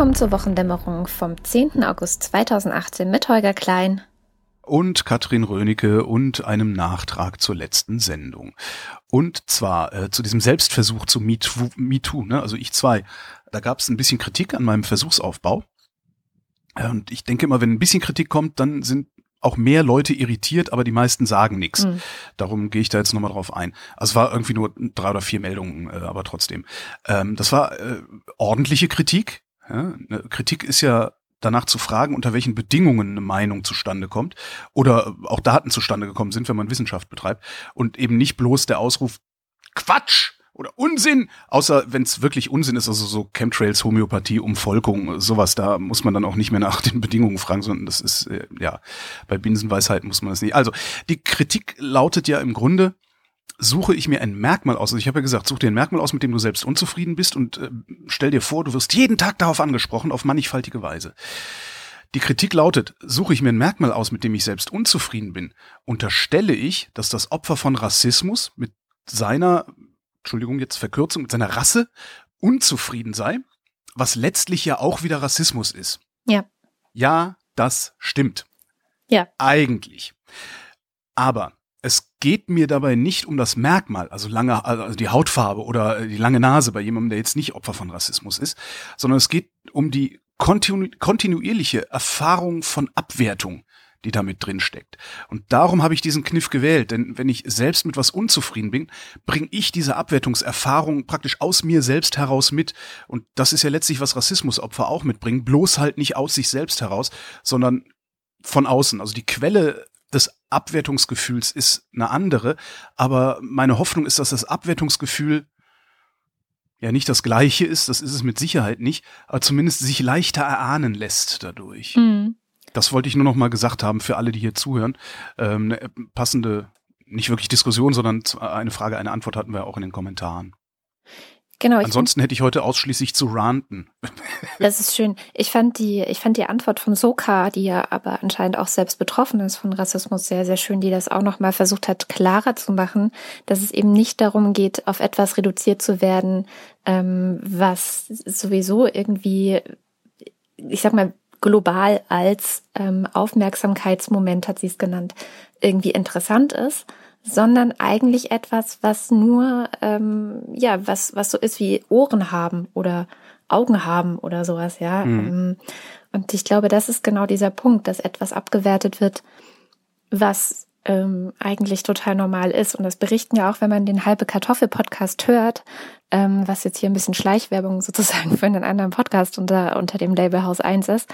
Willkommen zur Wochendämmerung vom 10. August 2018 mit Holger Klein und Katrin Rönecke und einem Nachtrag zur letzten Sendung. Und zwar äh, zu diesem Selbstversuch zu MeToo, MeToo ne? also ich zwei. Da gab es ein bisschen Kritik an meinem Versuchsaufbau. Und ich denke immer, wenn ein bisschen Kritik kommt, dann sind auch mehr Leute irritiert, aber die meisten sagen nichts. Mhm. Darum gehe ich da jetzt nochmal drauf ein. Also es war irgendwie nur drei oder vier Meldungen, äh, aber trotzdem. Ähm, das war äh, ordentliche Kritik. Ja, ne, Kritik ist ja danach zu fragen, unter welchen Bedingungen eine Meinung zustande kommt oder auch Daten zustande gekommen sind, wenn man Wissenschaft betreibt und eben nicht bloß der Ausruf Quatsch oder Unsinn, außer wenn es wirklich Unsinn ist, also so Chemtrails, Homöopathie, Umvolkung, sowas, da muss man dann auch nicht mehr nach den Bedingungen fragen, sondern das ist, äh, ja, bei Binsenweisheit muss man das nicht. Also, die Kritik lautet ja im Grunde, suche ich mir ein Merkmal aus. Also ich habe ja gesagt, such dir ein Merkmal aus, mit dem du selbst unzufrieden bist und äh, stell dir vor, du wirst jeden Tag darauf angesprochen, auf mannigfaltige Weise. Die Kritik lautet, suche ich mir ein Merkmal aus, mit dem ich selbst unzufrieden bin, unterstelle ich, dass das Opfer von Rassismus mit seiner, Entschuldigung, jetzt Verkürzung, mit seiner Rasse unzufrieden sei, was letztlich ja auch wieder Rassismus ist. Ja. Ja, das stimmt. Ja. Eigentlich. Aber es geht mir dabei nicht um das Merkmal, also lange, also die Hautfarbe oder die lange Nase bei jemandem, der jetzt nicht Opfer von Rassismus ist, sondern es geht um die kontinu kontinuierliche Erfahrung von Abwertung, die damit drin steckt. Und darum habe ich diesen Kniff gewählt, denn wenn ich selbst mit was unzufrieden bin, bringe ich diese Abwertungserfahrung praktisch aus mir selbst heraus mit. Und das ist ja letztlich, was Rassismusopfer auch mitbringen, bloß halt nicht aus sich selbst heraus, sondern von außen. Also die Quelle des Abwertungsgefühls ist eine andere, aber meine Hoffnung ist, dass das Abwertungsgefühl ja nicht das gleiche ist, das ist es mit Sicherheit nicht, aber zumindest sich leichter erahnen lässt dadurch. Mhm. Das wollte ich nur noch mal gesagt haben für alle, die hier zuhören. Ähm, eine passende, nicht wirklich Diskussion, sondern eine Frage, eine Antwort hatten wir auch in den Kommentaren. Genau. Ansonsten hätte ich heute ausschließlich zu ranten. Das ist schön. Ich fand die, ich fand die Antwort von Soka, die ja aber anscheinend auch selbst betroffen ist von Rassismus, sehr, sehr schön, die das auch nochmal versucht hat, klarer zu machen, dass es eben nicht darum geht, auf etwas reduziert zu werden, ähm, was sowieso irgendwie, ich sag mal, global als ähm, Aufmerksamkeitsmoment, hat sie es genannt, irgendwie interessant ist, sondern eigentlich etwas, was nur, ähm, ja, was, was so ist wie Ohren haben oder Augen haben oder sowas, ja. Mhm. Ähm, und ich glaube, das ist genau dieser Punkt, dass etwas abgewertet wird, was ähm, eigentlich total normal ist. Und das berichten ja auch, wenn man den halbe Kartoffel-Podcast hört, ähm, was jetzt hier ein bisschen Schleichwerbung sozusagen für einen anderen Podcast unter, unter dem Label Haus 1 ist.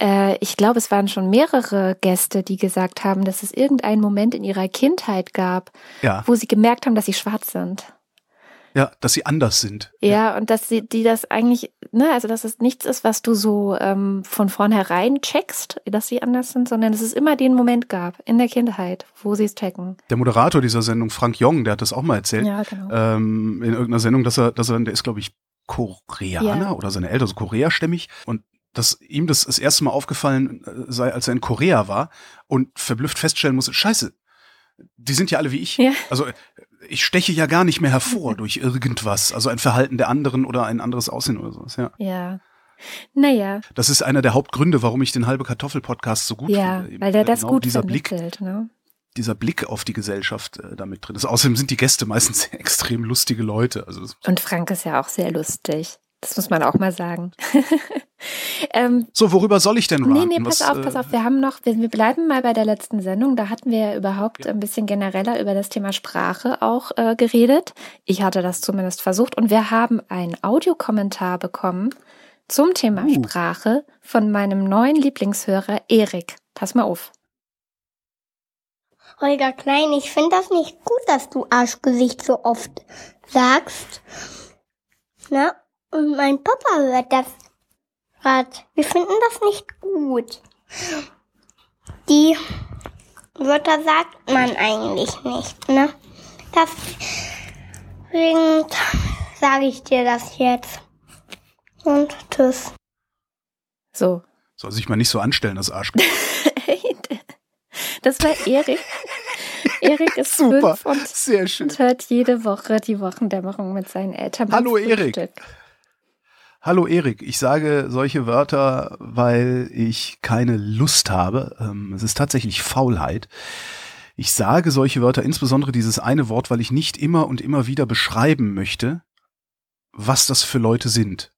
Äh, ich glaube, es waren schon mehrere Gäste, die gesagt haben, dass es irgendeinen Moment in ihrer Kindheit gab, ja. wo sie gemerkt haben, dass sie schwarz sind. Ja, dass sie anders sind. Ja, ja, und dass sie, die das eigentlich, ne, also dass es nichts ist, was du so ähm, von vornherein checkst, dass sie anders sind, sondern dass es immer den Moment gab in der Kindheit, wo sie es checken. Der Moderator dieser Sendung, Frank Jong, der hat das auch mal erzählt. Ja, genau. Ähm, in irgendeiner Sendung, dass er, dass er, der ist, glaube ich, Koreaner ja. oder seine Eltern, so Koreastämmig und dass ihm das das erste Mal aufgefallen äh, sei, als er in Korea war und verblüfft feststellen musste, scheiße, die sind ja alle wie ich. Ja. Also ich steche ja gar nicht mehr hervor durch irgendwas, also ein Verhalten der anderen oder ein anderes Aussehen oder sowas, ja. Ja. Naja. Das ist einer der Hauptgründe, warum ich den halbe Kartoffel Podcast so gut ja, finde. Ja, weil der das genau gut dieser vermittelt, Blick, ne? Dieser Blick auf die Gesellschaft äh, damit drin ist. Außerdem sind die Gäste meistens extrem lustige Leute. Also Und Frank ist ja auch sehr lustig. Das muss man auch mal sagen. ähm, so, worüber soll ich denn ranten? Nee, nee, pass Was, auf, pass auf. Wir haben noch, wir, wir, bleiben mal bei der letzten Sendung. Da hatten wir ja überhaupt ja. ein bisschen genereller über das Thema Sprache auch äh, geredet. Ich hatte das zumindest versucht. Und wir haben einen Audiokommentar bekommen zum Thema uh. Sprache von meinem neuen Lieblingshörer Erik. Pass mal auf. Holger Klein, ich finde das nicht gut, dass du Arschgesicht so oft sagst. Na, und mein Papa hört das Rad. Wir finden das nicht gut. Die Wörter sagt man eigentlich nicht, ne? Deswegen sage ich dir das jetzt. Und tschüss. So. Soll sich mal nicht so anstellen, das Arsch. das war Erik. Erik ist Super, fünf und, sehr schön. und hört jede Woche die Wochendämmerung mit seinen Eltern. Hallo Erik. Hallo Erik, ich sage solche Wörter, weil ich keine Lust habe. Ähm, es ist tatsächlich Faulheit. Ich sage solche Wörter, insbesondere dieses eine Wort, weil ich nicht immer und immer wieder beschreiben möchte, was das für Leute sind.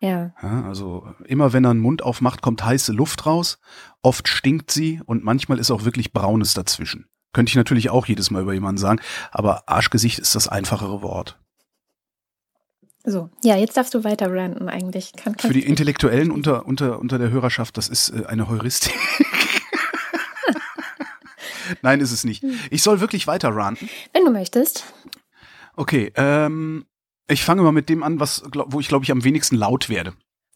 Ja. ja. Also immer wenn er einen Mund aufmacht, kommt heiße Luft raus. Oft stinkt sie und manchmal ist auch wirklich Braunes dazwischen. Könnte ich natürlich auch jedes Mal über jemanden sagen, aber Arschgesicht ist das einfachere Wort. So, ja, jetzt darfst du weiter ranten eigentlich. Kann, Für die Intellektuellen unter, unter, unter der Hörerschaft, das ist äh, eine Heuristik. Nein, ist es nicht. Ich soll wirklich weiter ranten. Wenn du möchtest. Okay, ähm, ich fange mal mit dem an, was, wo ich glaube ich am wenigsten laut werde.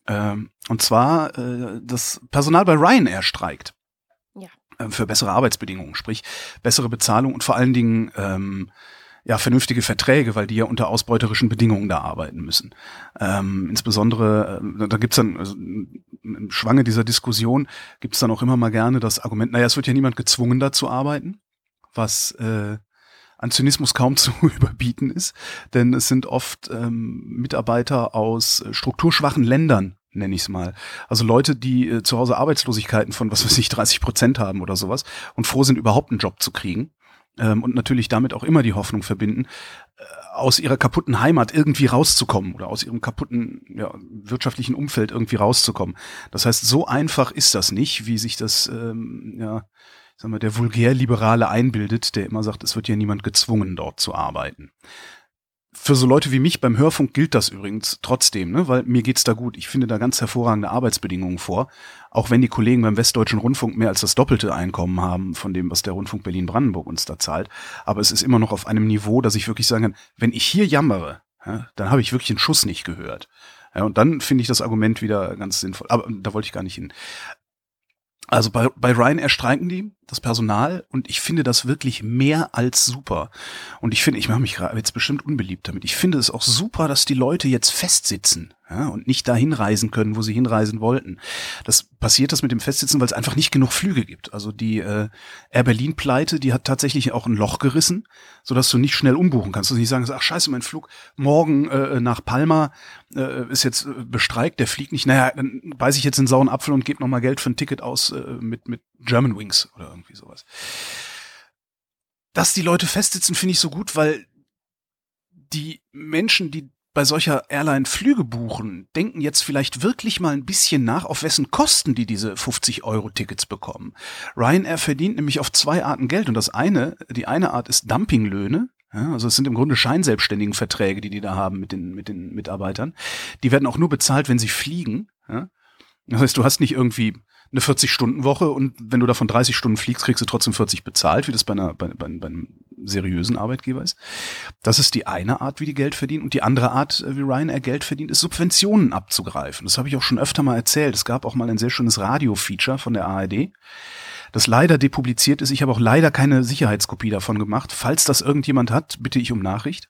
Ähm, und zwar äh, das Personal bei Ryanair streikt. Ja. Äh, für bessere Arbeitsbedingungen, sprich bessere Bezahlung und vor allen Dingen ähm, ja vernünftige Verträge, weil die ja unter ausbeuterischen Bedingungen da arbeiten müssen. Ähm, insbesondere, äh, da gibt's dann also, im Schwange dieser Diskussion gibt's dann auch immer mal gerne das Argument, naja, es wird ja niemand gezwungen, da zu arbeiten, was äh, an Zynismus kaum zu überbieten ist, denn es sind oft ähm, Mitarbeiter aus strukturschwachen Ländern, nenne ich es mal. Also Leute, die äh, zu Hause Arbeitslosigkeiten von was weiß ich 30 Prozent haben oder sowas und froh sind, überhaupt einen Job zu kriegen ähm, und natürlich damit auch immer die Hoffnung verbinden, äh, aus ihrer kaputten Heimat irgendwie rauszukommen oder aus ihrem kaputten ja, wirtschaftlichen Umfeld irgendwie rauszukommen. Das heißt, so einfach ist das nicht, wie sich das ähm, ja sagen wir, der vulgär-Liberale einbildet, der immer sagt, es wird ja niemand gezwungen, dort zu arbeiten. Für so Leute wie mich beim Hörfunk gilt das übrigens trotzdem, ne? weil mir geht's da gut. Ich finde da ganz hervorragende Arbeitsbedingungen vor, auch wenn die Kollegen beim Westdeutschen Rundfunk mehr als das doppelte Einkommen haben von dem, was der Rundfunk Berlin-Brandenburg uns da zahlt. Aber es ist immer noch auf einem Niveau, dass ich wirklich sagen kann, wenn ich hier jammere, ja, dann habe ich wirklich einen Schuss nicht gehört. Ja, und dann finde ich das Argument wieder ganz sinnvoll. Aber da wollte ich gar nicht hin. Also bei, bei Ryanair streiken die, das Personal, und ich finde das wirklich mehr als super. Und ich finde, ich mache mich jetzt bestimmt unbeliebt damit. Ich finde es auch super, dass die Leute jetzt festsitzen ja, und nicht dahin reisen können, wo sie hinreisen wollten. Das passiert das mit dem Festsitzen, weil es einfach nicht genug Flüge gibt. Also die äh, Air Berlin Pleite, die hat tatsächlich auch ein Loch gerissen, so dass du nicht schnell umbuchen kannst. Du nicht sagen, ach scheiße, mein Flug morgen äh, nach Palma äh, ist jetzt äh, bestreikt, der fliegt nicht. Naja, dann beiß ich jetzt in sauren Apfel und gebe nochmal Geld für ein Ticket aus äh, mit mit German Wings oder irgendwie sowas. Dass die Leute festsitzen, finde ich so gut, weil die Menschen, die bei solcher Airline Flüge buchen, denken jetzt vielleicht wirklich mal ein bisschen nach, auf wessen Kosten die diese 50 Euro Tickets bekommen. Ryanair verdient nämlich auf zwei Arten Geld und das eine, die eine Art ist Dumpinglöhne. Ja, also es sind im Grunde scheinselbstständigen Verträge, die die da haben mit den, mit den Mitarbeitern. Die werden auch nur bezahlt, wenn sie fliegen. Ja? Das heißt, du hast nicht irgendwie eine 40-Stunden-Woche und wenn du davon 30 Stunden fliegst, kriegst du trotzdem 40 bezahlt, wie das bei, einer, bei, bei, bei einem seriösen Arbeitgeber ist. Das ist die eine Art, wie die Geld verdienen. Und die andere Art, äh, wie Ryanair Geld verdient, ist Subventionen abzugreifen. Das habe ich auch schon öfter mal erzählt. Es gab auch mal ein sehr schönes Radio-Feature von der ARD das leider depubliziert ist. Ich habe auch leider keine Sicherheitskopie davon gemacht. Falls das irgendjemand hat, bitte ich um Nachricht.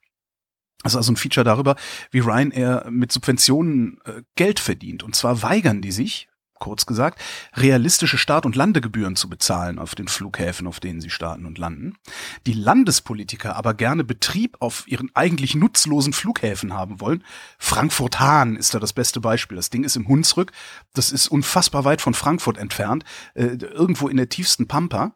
Das ist also ein Feature darüber, wie Ryanair mit Subventionen äh, Geld verdient. Und zwar weigern die sich, kurz gesagt, realistische Start- und Landegebühren zu bezahlen auf den Flughäfen, auf denen sie starten und landen. Die Landespolitiker aber gerne Betrieb auf ihren eigentlich nutzlosen Flughäfen haben wollen. Frankfurt-Hahn ist da das beste Beispiel. Das Ding ist im Hunsrück. Das ist unfassbar weit von Frankfurt entfernt, äh, irgendwo in der tiefsten Pampa.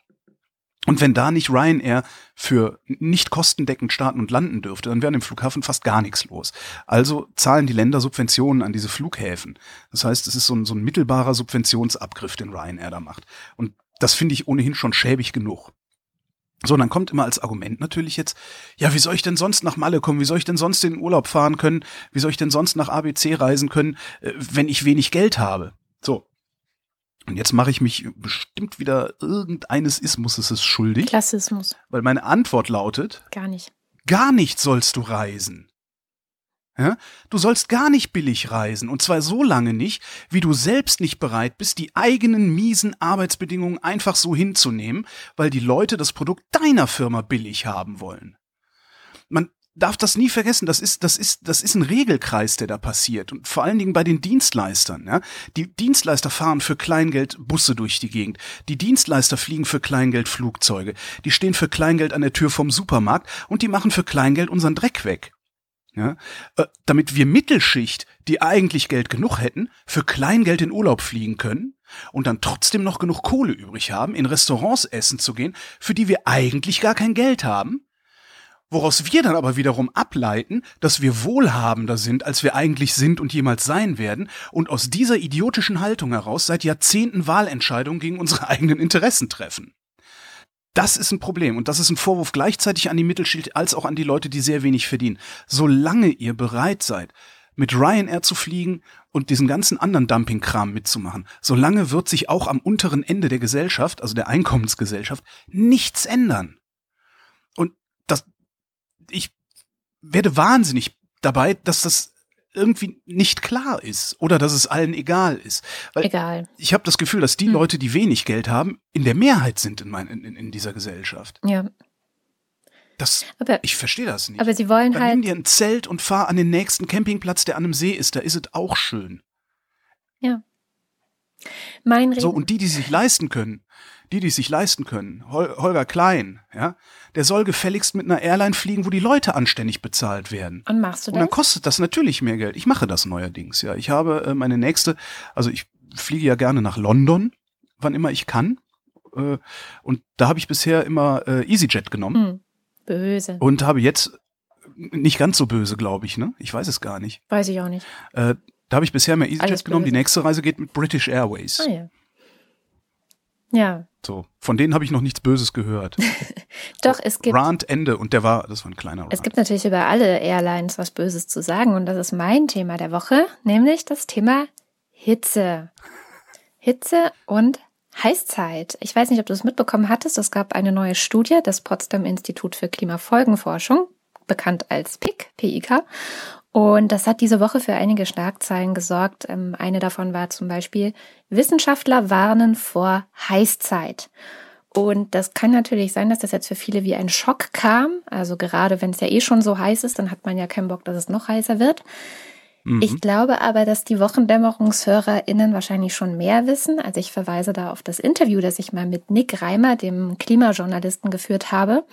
Und wenn da nicht Ryanair für nicht kostendeckend starten und landen dürfte, dann wäre im Flughafen fast gar nichts los. Also zahlen die Länder Subventionen an diese Flughäfen. Das heißt, es ist so ein, so ein mittelbarer Subventionsabgriff, den Ryanair da macht. Und das finde ich ohnehin schon schäbig genug. So, dann kommt immer als Argument natürlich jetzt, ja, wie soll ich denn sonst nach Malle kommen? Wie soll ich denn sonst in den Urlaub fahren können? Wie soll ich denn sonst nach ABC reisen können, äh, wenn ich wenig Geld habe? So, und jetzt mache ich mich bestimmt wieder irgendeines Ismus schuldig. Klassismus. Weil meine Antwort lautet. Gar nicht. Gar nicht sollst du reisen. Ja? Du sollst gar nicht billig reisen. Und zwar so lange nicht, wie du selbst nicht bereit bist, die eigenen miesen Arbeitsbedingungen einfach so hinzunehmen, weil die Leute das Produkt deiner Firma billig haben wollen. Man darf das nie vergessen. Das ist, das ist, das ist ein Regelkreis, der da passiert. Und vor allen Dingen bei den Dienstleistern. Ja? Die Dienstleister fahren für Kleingeld Busse durch die Gegend. Die Dienstleister fliegen für Kleingeld Flugzeuge. Die stehen für Kleingeld an der Tür vom Supermarkt und die machen für Kleingeld unseren Dreck weg. Ja, äh, damit wir Mittelschicht, die eigentlich Geld genug hätten, für Kleingeld in Urlaub fliegen können und dann trotzdem noch genug Kohle übrig haben, in Restaurants essen zu gehen, für die wir eigentlich gar kein Geld haben, woraus wir dann aber wiederum ableiten, dass wir wohlhabender sind, als wir eigentlich sind und jemals sein werden, und aus dieser idiotischen Haltung heraus seit Jahrzehnten Wahlentscheidungen gegen unsere eigenen Interessen treffen. Das ist ein Problem und das ist ein Vorwurf gleichzeitig an die Mittelschicht als auch an die Leute, die sehr wenig verdienen. Solange ihr bereit seid, mit Ryanair zu fliegen und diesen ganzen anderen Dumpingkram mitzumachen, solange wird sich auch am unteren Ende der Gesellschaft, also der Einkommensgesellschaft, nichts ändern. Ich werde wahnsinnig dabei, dass das irgendwie nicht klar ist oder dass es allen egal ist. Weil egal. Ich habe das Gefühl, dass die hm. Leute, die wenig Geld haben, in der Mehrheit sind in, mein, in, in dieser Gesellschaft. Ja. Das, aber, ich verstehe das nicht. Aber sie wollen Dann halt. Nimm dir ein Zelt und fahr an den nächsten Campingplatz, der an einem See ist. Da ist es auch schön. Ja. Mein Reden. So, und die, die sich leisten können, die, die sich leisten können, Hol Holger Klein, ja, der soll gefälligst mit einer Airline fliegen, wo die Leute anständig bezahlt werden. Und machst du das? Und dann kostet das natürlich mehr Geld. Ich mache das neuerdings, ja. Ich habe äh, meine nächste, also ich fliege ja gerne nach London, wann immer ich kann. Äh, und da habe ich bisher immer äh, EasyJet genommen. Hm, böse. Und habe jetzt nicht ganz so böse, glaube ich, ne? Ich weiß es gar nicht. Weiß ich auch nicht. Äh, da habe ich bisher mehr EasyJet genommen. Die nächste Reise geht mit British Airways. Ah ja. Ja. So, von denen habe ich noch nichts Böses gehört. Doch, es gibt. Rand Ende und der war, das war ein kleiner Rand. Es gibt natürlich über alle Airlines was Böses zu sagen und das ist mein Thema der Woche, nämlich das Thema Hitze. Hitze und Heißzeit. Ich weiß nicht, ob du es mitbekommen hattest. Es gab eine neue Studie des Potsdam Institut für Klimafolgenforschung, bekannt als PIC, PIK. Und das hat diese Woche für einige Schlagzeilen gesorgt. Ähm, eine davon war zum Beispiel, Wissenschaftler warnen vor Heißzeit. Und das kann natürlich sein, dass das jetzt für viele wie ein Schock kam. Also gerade wenn es ja eh schon so heiß ist, dann hat man ja keinen Bock, dass es noch heißer wird. Mhm. Ich glaube aber, dass die WochendämmerungshörerInnen wahrscheinlich schon mehr wissen. Also ich verweise da auf das Interview, das ich mal mit Nick Reimer, dem Klimajournalisten, geführt habe.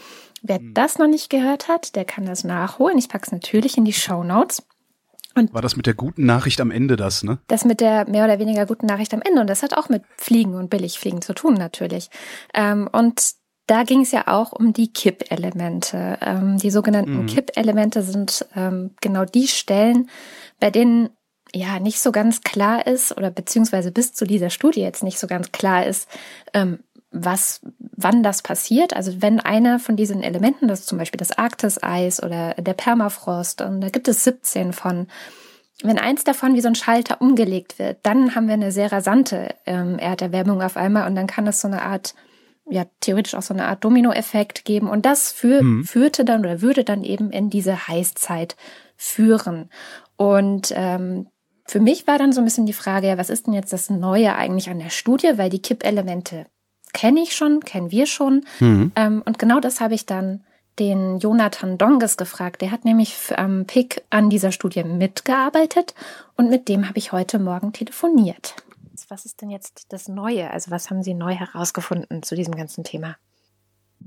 Wer hm. das noch nicht gehört hat, der kann das nachholen. Ich packe es natürlich in die Show Notes. Und War das mit der guten Nachricht am Ende das, ne? Das mit der mehr oder weniger guten Nachricht am Ende. Und das hat auch mit Fliegen und Billigfliegen zu tun, natürlich. Ähm, und da ging es ja auch um die Kippelemente. Ähm, die sogenannten mhm. Kippelemente sind ähm, genau die Stellen, bei denen ja nicht so ganz klar ist oder beziehungsweise bis zu dieser Studie jetzt nicht so ganz klar ist, ähm, was, wann das passiert. Also wenn einer von diesen Elementen, das ist zum Beispiel das Arktiseis oder der Permafrost, und da gibt es 17 von, wenn eins davon wie so ein Schalter umgelegt wird, dann haben wir eine sehr rasante ähm, Erderwärmung auf einmal und dann kann es so eine Art, ja, theoretisch auch so eine Art Dominoeffekt geben. Und das für, mhm. führte dann oder würde dann eben in diese Heißzeit führen. Und ähm, für mich war dann so ein bisschen die Frage, ja, was ist denn jetzt das Neue eigentlich an der Studie? Weil die Kippelemente kenne ich schon, kennen wir schon. Mhm. Ähm, und genau das habe ich dann den Jonathan Donges gefragt. Der hat nämlich am ähm, PIC an dieser Studie mitgearbeitet und mit dem habe ich heute Morgen telefoniert. Was ist denn jetzt das Neue? Also was haben Sie neu herausgefunden zu diesem ganzen Thema?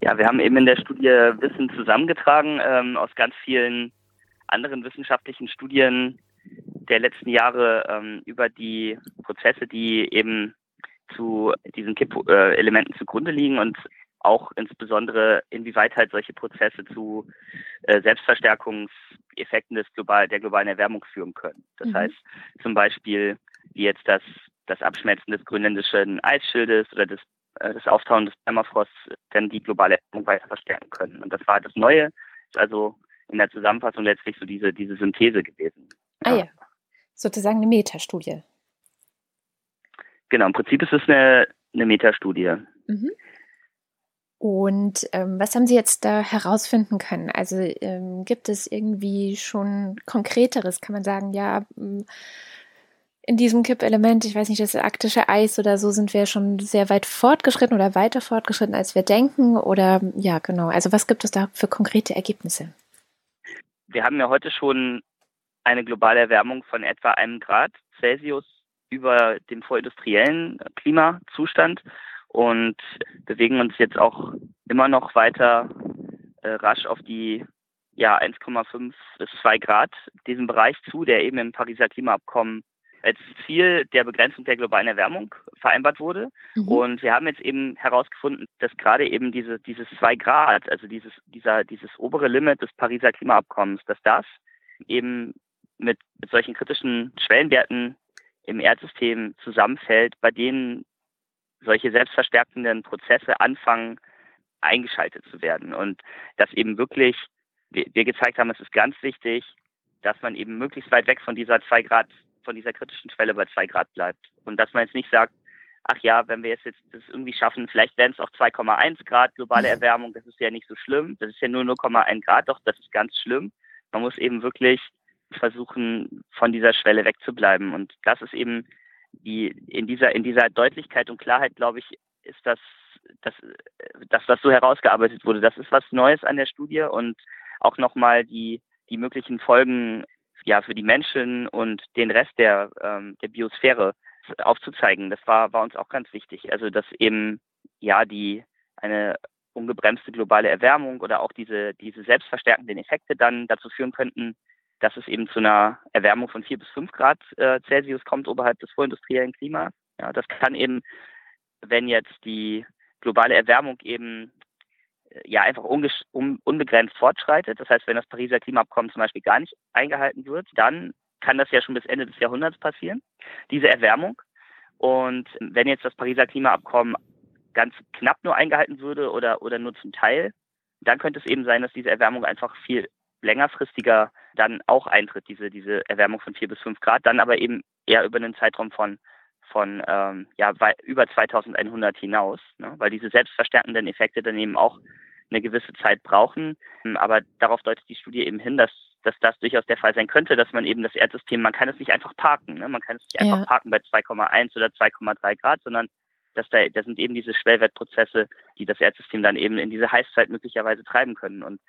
Ja, wir haben eben in der Studie Wissen zusammengetragen ähm, aus ganz vielen anderen wissenschaftlichen Studien der letzten Jahre ähm, über die Prozesse, die eben zu diesen Kipp-Elementen zugrunde liegen und auch insbesondere inwieweit halt solche Prozesse zu äh, Selbstverstärkungseffekten des global, der globalen Erwärmung führen können. Das mhm. heißt zum Beispiel, wie jetzt das, das Abschmelzen des grönländischen Eisschildes oder das, äh, das Auftauen des Permafrosts dann die globale Erwärmung weiter verstärken können. Und das war das Neue, also in der Zusammenfassung letztlich so diese, diese Synthese gewesen. Ja. Ah ja, sozusagen eine Metastudie. Genau, im Prinzip ist es eine, eine Metastudie. Mhm. Und ähm, was haben Sie jetzt da herausfinden können? Also ähm, gibt es irgendwie schon konkreteres? Kann man sagen, ja, in diesem Kippelement, ich weiß nicht, das arktische Eis oder so, sind wir schon sehr weit fortgeschritten oder weiter fortgeschritten, als wir denken? Oder ja, genau. Also was gibt es da für konkrete Ergebnisse? Wir haben ja heute schon eine globale Erwärmung von etwa einem Grad Celsius über dem vorindustriellen Klimazustand und bewegen uns jetzt auch immer noch weiter äh, rasch auf die ja 1,5 bis 2 Grad diesem Bereich zu, der eben im Pariser Klimaabkommen als Ziel der Begrenzung der globalen Erwärmung vereinbart wurde. Mhm. Und wir haben jetzt eben herausgefunden, dass gerade eben diese, dieses zwei Grad, also dieses, dieser, dieses obere Limit des Pariser Klimaabkommens, dass das eben mit, mit solchen kritischen Schwellenwerten im Erdsystem zusammenfällt, bei denen solche selbstverstärkenden Prozesse anfangen, eingeschaltet zu werden. Und dass eben wirklich wir, wir gezeigt haben, es ist ganz wichtig, dass man eben möglichst weit weg von dieser zwei Grad von dieser kritischen Schwelle bei zwei Grad bleibt. Und dass man jetzt nicht sagt, ach ja, wenn wir jetzt, jetzt das irgendwie schaffen, vielleicht werden es auch 2,1 Grad globale Erwärmung, das ist ja nicht so schlimm. Das ist ja nur 0,1 Grad, doch das ist ganz schlimm. Man muss eben wirklich versuchen, von dieser Schwelle wegzubleiben. Und das ist eben die, in dieser, in dieser Deutlichkeit und Klarheit, glaube ich, ist das, das, das, was so herausgearbeitet wurde. Das ist was Neues an der Studie und auch nochmal die, die möglichen Folgen ja für die Menschen und den Rest der, ähm, der Biosphäre aufzuzeigen. Das war, war uns auch ganz wichtig. Also dass eben ja die eine ungebremste globale Erwärmung oder auch diese, diese selbstverstärkenden Effekte dann dazu führen könnten, dass es eben zu einer Erwärmung von vier bis fünf Grad äh, Celsius kommt oberhalb des vorindustriellen Klimas. Ja, das kann eben, wenn jetzt die globale Erwärmung eben ja einfach un unbegrenzt fortschreitet. Das heißt, wenn das Pariser Klimaabkommen zum Beispiel gar nicht eingehalten wird, dann kann das ja schon bis Ende des Jahrhunderts passieren, diese Erwärmung. Und wenn jetzt das Pariser Klimaabkommen ganz knapp nur eingehalten würde oder, oder nur zum Teil, dann könnte es eben sein, dass diese Erwärmung einfach viel längerfristiger dann auch eintritt, diese, diese Erwärmung von vier bis fünf Grad, dann aber eben eher über einen Zeitraum von von ähm, ja, über 2100 hinaus, ne? weil diese selbstverstärkenden Effekte dann eben auch eine gewisse Zeit brauchen. Ähm, aber darauf deutet die Studie eben hin, dass, dass das durchaus der Fall sein könnte, dass man eben das Erdsystem, man kann es nicht einfach parken. Ne? Man kann es nicht einfach ja. parken bei 2,1 oder 2,3 Grad, sondern dass da, da sind eben diese Schwellwertprozesse, die das Erdsystem dann eben in diese Heißzeit möglicherweise treiben können. Und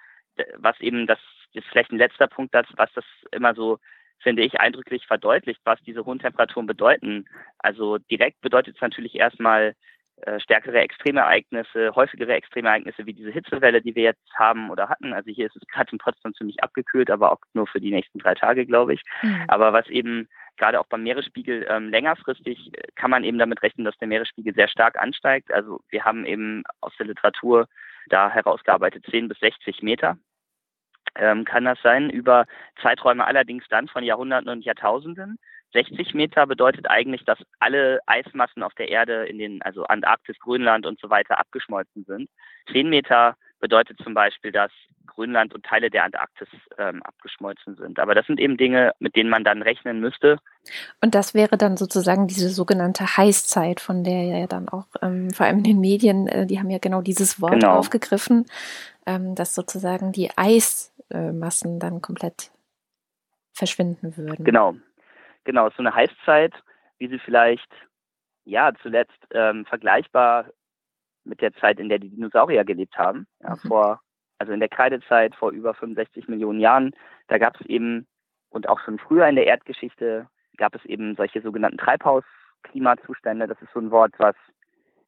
was eben das, das ist vielleicht ein letzter Punkt, das, was das immer so finde ich, eindrücklich verdeutlicht, was diese hohen Temperaturen bedeuten. Also direkt bedeutet es natürlich erstmal äh, stärkere Extremereignisse, häufigere Extremereignisse wie diese Hitzewelle, die wir jetzt haben oder hatten. Also hier ist es gerade in Potsdam ziemlich abgekühlt, aber auch nur für die nächsten drei Tage, glaube ich. Mhm. Aber was eben gerade auch beim Meeresspiegel ähm, längerfristig äh, kann man eben damit rechnen, dass der Meeresspiegel sehr stark ansteigt. Also wir haben eben aus der Literatur da herausgearbeitet 10 bis 60 Meter ähm, kann das sein, über Zeiträume allerdings dann von Jahrhunderten und Jahrtausenden. 60 Meter bedeutet eigentlich, dass alle Eismassen auf der Erde in den, also Antarktis, Grönland und so weiter abgeschmolzen sind. 10 Meter bedeutet zum Beispiel, dass Grönland und Teile der Antarktis ähm, abgeschmolzen sind. Aber das sind eben Dinge, mit denen man dann rechnen müsste. Und das wäre dann sozusagen diese sogenannte Heißzeit, von der ja dann auch ähm, vor allem in den Medien, äh, die haben ja genau dieses Wort genau. aufgegriffen, ähm, dass sozusagen die Eismassen dann komplett verschwinden würden. Genau, genau, so eine Heißzeit, wie sie vielleicht ja zuletzt ähm, vergleichbar mit der Zeit, in der die Dinosaurier gelebt haben, ja, mhm. vor, also in der Kreidezeit vor über 65 Millionen Jahren, da gab es eben, und auch schon früher in der Erdgeschichte, gab es eben solche sogenannten Treibhausklimazustände. Das ist so ein Wort, was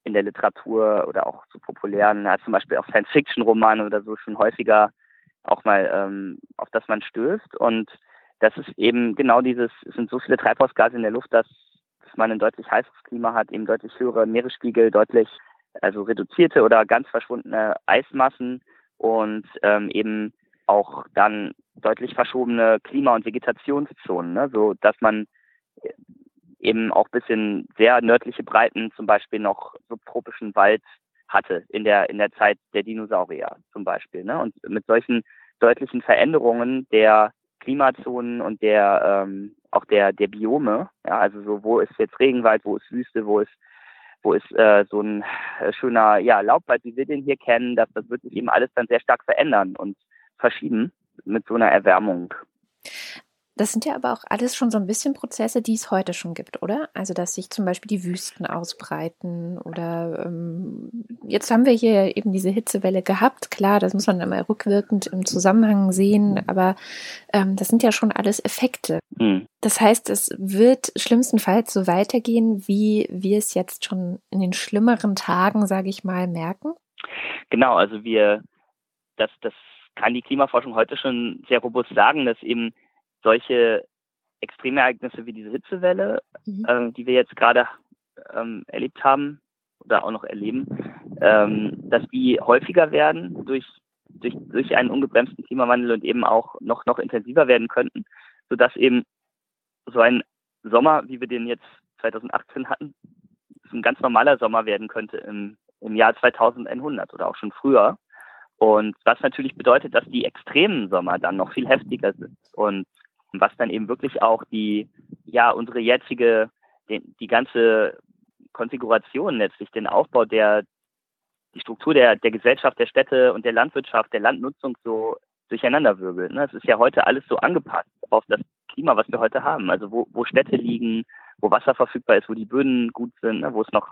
in der Literatur oder auch so populären, ja, zum Beispiel auch Science-Fiction-Romanen oder so schon häufiger auch mal, ähm, auf das man stößt. Und das ist eben genau dieses, es sind so viele Treibhausgase in der Luft, dass, man ein deutlich heißeres Klima hat, eben deutlich höhere Meeresspiegel, deutlich also reduzierte oder ganz verschwundene Eismassen und ähm, eben auch dann deutlich verschobene Klima- und Vegetationszonen, ne? so dass man eben auch bis in sehr nördliche Breiten zum Beispiel noch subtropischen Wald hatte in der in der Zeit der Dinosaurier zum Beispiel. Ne? Und mit solchen deutlichen Veränderungen der Klimazonen und der ähm, auch der der Biome, ja, also so wo ist jetzt Regenwald, wo ist Wüste, wo ist wo ist äh, so ein äh, schöner ja, Laubwald, wie wir den hier kennen, dass das wird sich eben alles dann sehr stark verändern und verschieben mit so einer Erwärmung. Das sind ja aber auch alles schon so ein bisschen Prozesse, die es heute schon gibt, oder? Also, dass sich zum Beispiel die Wüsten ausbreiten oder ähm, jetzt haben wir hier eben diese Hitzewelle gehabt. Klar, das muss man immer rückwirkend im Zusammenhang sehen, aber ähm, das sind ja schon alles Effekte. Mhm. Das heißt, es wird schlimmstenfalls so weitergehen, wie wir es jetzt schon in den schlimmeren Tagen, sage ich mal, merken. Genau, also wir, das, das kann die Klimaforschung heute schon sehr robust sagen, dass eben solche Extremereignisse wie diese Hitzewelle, mhm. äh, die wir jetzt gerade ähm, erlebt haben oder auch noch erleben, ähm, dass die häufiger werden durch, durch, durch einen ungebremsten Klimawandel und eben auch noch, noch intensiver werden könnten, sodass eben so ein Sommer, wie wir den jetzt 2018 hatten, ein ganz normaler Sommer werden könnte im, im Jahr 2100 oder auch schon früher. Und was natürlich bedeutet, dass die extremen Sommer dann noch viel heftiger sind und was dann eben wirklich auch die, ja, unsere jetzige, die, die ganze Konfiguration letztlich, den Aufbau der, die Struktur der, der Gesellschaft, der Städte und der Landwirtschaft, der Landnutzung so durcheinanderwirbelt. Ne? Es ist ja heute alles so angepasst auf das Klima, was wir heute haben. Also wo, wo Städte liegen, wo Wasser verfügbar ist, wo die Böden gut sind, ne? wo es noch,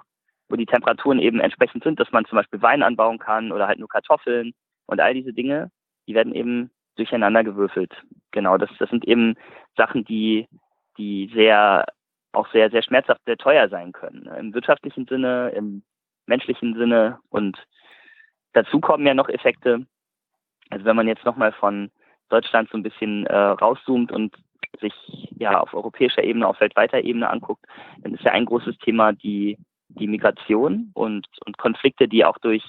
wo die Temperaturen eben entsprechend sind, dass man zum Beispiel Wein anbauen kann oder halt nur Kartoffeln und all diese Dinge, die werden eben durcheinander gewürfelt. Genau, das, das sind eben Sachen, die, die sehr, auch sehr, sehr schmerzhaft, sehr teuer sein können. Ne? Im wirtschaftlichen Sinne, im menschlichen Sinne und dazu kommen ja noch Effekte. Also wenn man jetzt nochmal von Deutschland so ein bisschen äh, rauszoomt und sich ja auf europäischer Ebene, auf weltweiter Ebene anguckt, dann ist ja ein großes Thema die, die Migration und, und Konflikte, die auch durch,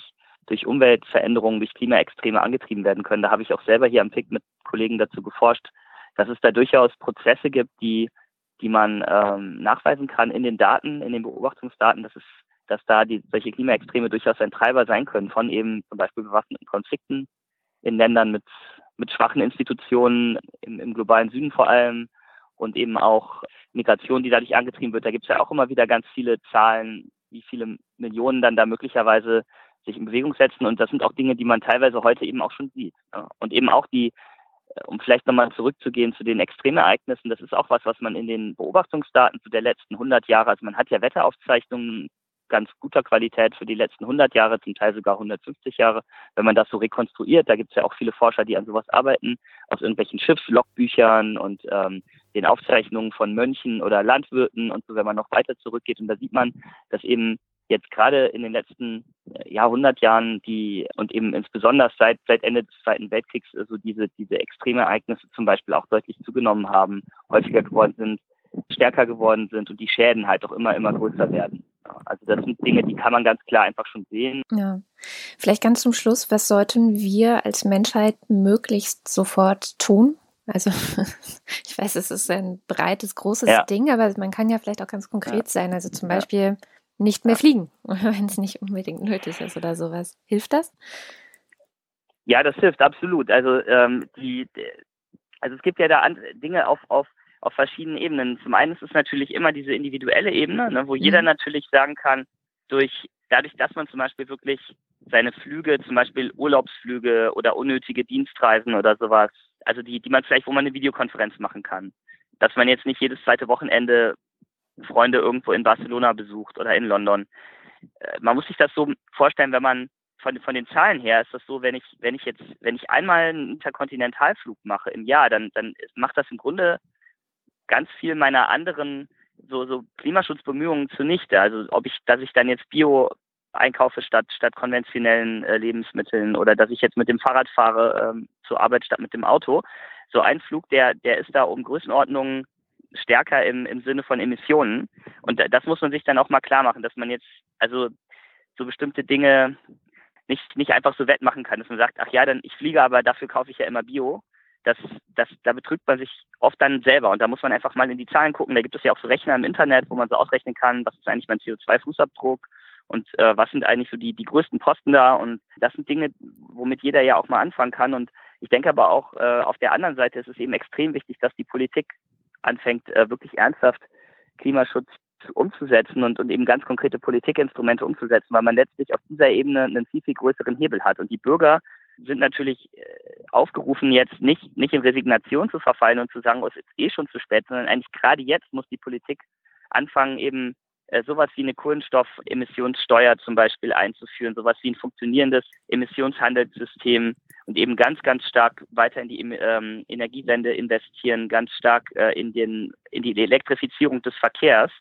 durch Umweltveränderungen, durch Klimaextreme angetrieben werden können. Da habe ich auch selber hier am PIC mit Kollegen dazu geforscht, dass es da durchaus Prozesse gibt, die, die man ähm, nachweisen kann in den Daten, in den Beobachtungsdaten, dass es dass da die, solche Klimaextreme durchaus ein Treiber sein können von eben zum Beispiel bewaffneten Konflikten in Ländern mit mit schwachen Institutionen im, im globalen Süden vor allem und eben auch Migration, die dadurch angetrieben wird. Da gibt es ja auch immer wieder ganz viele Zahlen, wie viele Millionen dann da möglicherweise sich in Bewegung setzen. Und das sind auch Dinge, die man teilweise heute eben auch schon sieht. Und eben auch die, äh, um vielleicht nochmal zurückzugehen zu den Extremereignissen, das ist auch was, was man in den Beobachtungsdaten zu der letzten 100 Jahre, also man hat ja Wetteraufzeichnungen ganz guter Qualität für die letzten 100 Jahre, zum Teil sogar 150 Jahre. Wenn man das so rekonstruiert, da gibt es ja auch viele Forscher, die an sowas arbeiten, aus irgendwelchen Schiffslogbüchern und ähm, den Aufzeichnungen von Mönchen oder Landwirten und so, wenn man noch weiter zurückgeht. Und da sieht man, dass eben jetzt gerade in den letzten äh, Jahrhundertjahren die und eben insbesondere seit seit Ende des Zweiten Weltkriegs so also diese diese Extremereignisse zum Beispiel auch deutlich zugenommen haben, häufiger geworden sind, stärker geworden sind und die Schäden halt auch immer immer größer werden. Also das sind Dinge, die kann man ganz klar einfach schon sehen. Ja. Vielleicht ganz zum Schluss, was sollten wir als Menschheit möglichst sofort tun? Also ich weiß, es ist ein breites, großes ja. Ding, aber man kann ja vielleicht auch ganz konkret ja. sein. Also zum Beispiel nicht mehr fliegen, wenn es nicht unbedingt nötig ist oder sowas. Hilft das? Ja, das hilft absolut. Also ähm, die, also es gibt ja da Dinge auf, auf auf verschiedenen Ebenen. Zum einen ist es natürlich immer diese individuelle Ebene, ne, wo mhm. jeder natürlich sagen kann, durch dadurch, dass man zum Beispiel wirklich seine Flüge, zum Beispiel Urlaubsflüge oder unnötige Dienstreisen oder sowas, also die, die man vielleicht, wo man eine Videokonferenz machen kann, dass man jetzt nicht jedes zweite Wochenende Freunde irgendwo in Barcelona besucht oder in London. Äh, man muss sich das so vorstellen, wenn man von, von den Zahlen her ist das so, wenn ich, wenn ich jetzt, wenn ich einmal einen Interkontinentalflug mache im Jahr, dann, dann macht das im Grunde ganz viel meiner anderen so, so Klimaschutzbemühungen zunichte. Also ob ich, dass ich dann jetzt Bio einkaufe statt statt konventionellen äh, Lebensmitteln oder dass ich jetzt mit dem Fahrrad fahre ähm, zur Arbeit statt mit dem Auto. So ein Flug, der der ist da um Größenordnungen stärker im, im Sinne von Emissionen. Und das muss man sich dann auch mal klar machen, dass man jetzt also so bestimmte Dinge nicht nicht einfach so wettmachen kann, dass man sagt, ach ja, dann ich fliege, aber dafür kaufe ich ja immer Bio das, das, da betrügt man sich oft dann selber. Und da muss man einfach mal in die Zahlen gucken. Da gibt es ja auch so Rechner im Internet, wo man so ausrechnen kann, was ist eigentlich mein CO2-Fußabdruck und äh, was sind eigentlich so die, die größten Posten da. Und das sind Dinge, womit jeder ja auch mal anfangen kann. Und ich denke aber auch, äh, auf der anderen Seite ist es eben extrem wichtig, dass die Politik anfängt, äh, wirklich ernsthaft Klimaschutz umzusetzen und, und eben ganz konkrete Politikinstrumente umzusetzen, weil man letztlich auf dieser Ebene einen viel, viel größeren Hebel hat. Und die Bürger sind natürlich äh, aufgerufen, jetzt nicht, nicht in Resignation zu verfallen und zu sagen, oh, es ist eh schon zu spät, sondern eigentlich gerade jetzt muss die Politik anfangen, eben sowas wie eine Kohlenstoffemissionssteuer zum Beispiel einzuführen, sowas wie ein funktionierendes Emissionshandelssystem und eben ganz, ganz stark weiter in die ähm, Energiewende investieren, ganz stark äh, in, den, in die Elektrifizierung des Verkehrs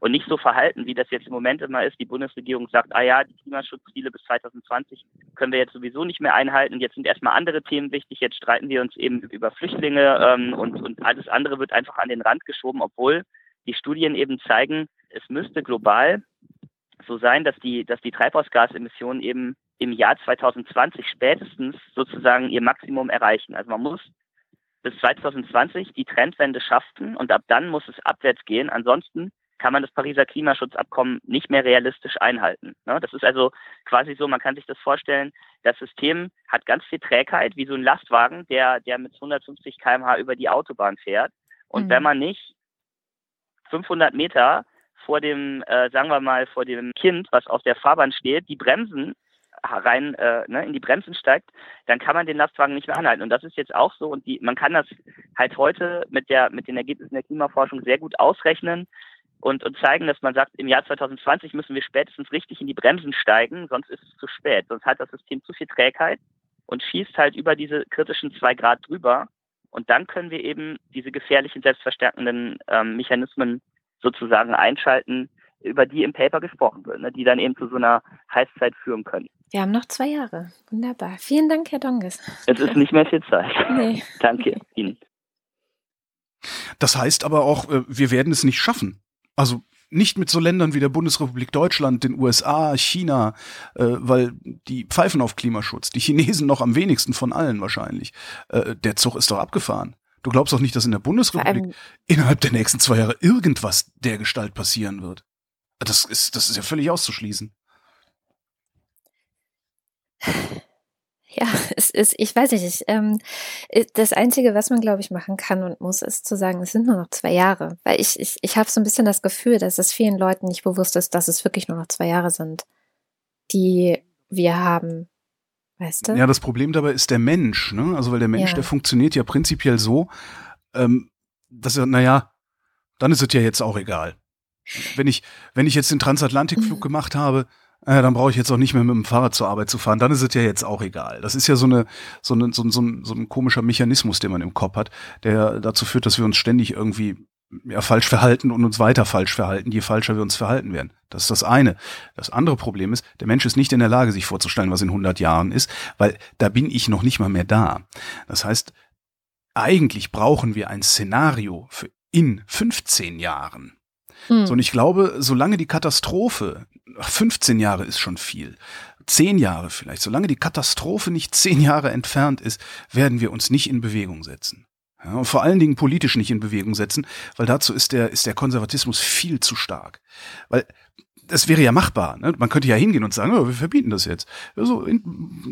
und nicht so verhalten, wie das jetzt im Moment immer ist. Die Bundesregierung sagt, ah ja, die Klimaschutzziele bis 2020 können wir jetzt sowieso nicht mehr einhalten. Jetzt sind erstmal andere Themen wichtig. Jetzt streiten wir uns eben über Flüchtlinge ähm, und, und alles andere wird einfach an den Rand geschoben, obwohl die Studien eben zeigen, es müsste global so sein, dass die, dass die Treibhausgasemissionen eben im Jahr 2020 spätestens sozusagen ihr Maximum erreichen. Also man muss bis 2020 die Trendwende schaffen und ab dann muss es abwärts gehen. Ansonsten kann man das Pariser Klimaschutzabkommen nicht mehr realistisch einhalten. Ne? Das ist also quasi so, man kann sich das vorstellen, das System hat ganz viel Trägheit, wie so ein Lastwagen, der, der mit 150 kmh über die Autobahn fährt. Und mhm. wenn man nicht 500 Meter vor dem, äh, sagen wir mal, vor dem Kind, was auf der Fahrbahn steht, die Bremsen rein äh, ne, in die Bremsen steigt, dann kann man den Lastwagen nicht mehr anhalten. Und das ist jetzt auch so. Und die, man kann das halt heute mit der mit den Ergebnissen der Klimaforschung sehr gut ausrechnen und, und zeigen, dass man sagt, im Jahr 2020 müssen wir spätestens richtig in die Bremsen steigen, sonst ist es zu spät. Sonst hat das System zu viel Trägheit und schießt halt über diese kritischen zwei Grad drüber. Und dann können wir eben diese gefährlichen selbstverstärkenden ähm, Mechanismen sozusagen einschalten, über die im Paper gesprochen wird, ne, die dann eben zu so einer Heißzeit führen können. Wir haben noch zwei Jahre. Wunderbar. Vielen Dank, Herr Donges. Es ist nicht mehr viel Zeit. Nee. Danke Ihnen. Das heißt aber auch, äh, wir werden es nicht schaffen. Also nicht mit so Ländern wie der Bundesrepublik Deutschland, den USA, China, äh, weil die pfeifen auf Klimaschutz. Die Chinesen noch am wenigsten von allen wahrscheinlich. Äh, der Zug ist doch abgefahren. Du glaubst doch nicht, dass in der Bundesrepublik innerhalb der nächsten zwei Jahre irgendwas der Gestalt passieren wird. Das ist, das ist ja völlig auszuschließen. Ja, es ist, ich weiß nicht, ich, ähm, das Einzige, was man, glaube ich, machen kann und muss, ist zu sagen, es sind nur noch zwei Jahre. Weil ich, ich, ich habe so ein bisschen das Gefühl, dass es vielen Leuten nicht bewusst ist, dass es wirklich nur noch zwei Jahre sind, die wir haben. Weißt du? Ja, das Problem dabei ist der Mensch, ne? Also, weil der Mensch, ja. der funktioniert ja prinzipiell so, ähm, dass er, naja, dann ist es ja jetzt auch egal. Wenn ich, wenn ich jetzt den Transatlantikflug mhm. gemacht habe, äh, dann brauche ich jetzt auch nicht mehr mit dem Fahrrad zur Arbeit zu fahren. Dann ist es ja jetzt auch egal. Das ist ja so eine, so eine, so, so, ein, so ein komischer Mechanismus, den man im Kopf hat, der dazu führt, dass wir uns ständig irgendwie ja, falsch verhalten und uns weiter falsch verhalten, je falscher wir uns verhalten werden. Das ist das eine. Das andere Problem ist, der Mensch ist nicht in der Lage, sich vorzustellen, was in 100 Jahren ist, weil da bin ich noch nicht mal mehr da. Das heißt, eigentlich brauchen wir ein Szenario für in 15 Jahren. Hm. So, und ich glaube, solange die Katastrophe, 15 Jahre ist schon viel, 10 Jahre vielleicht, solange die Katastrophe nicht 10 Jahre entfernt ist, werden wir uns nicht in Bewegung setzen. Ja, und vor allen Dingen politisch nicht in Bewegung setzen, weil dazu ist der, ist der Konservatismus viel zu stark. Weil das wäre ja machbar. Ne? Man könnte ja hingehen und sagen, oh, wir verbieten das jetzt. Also in,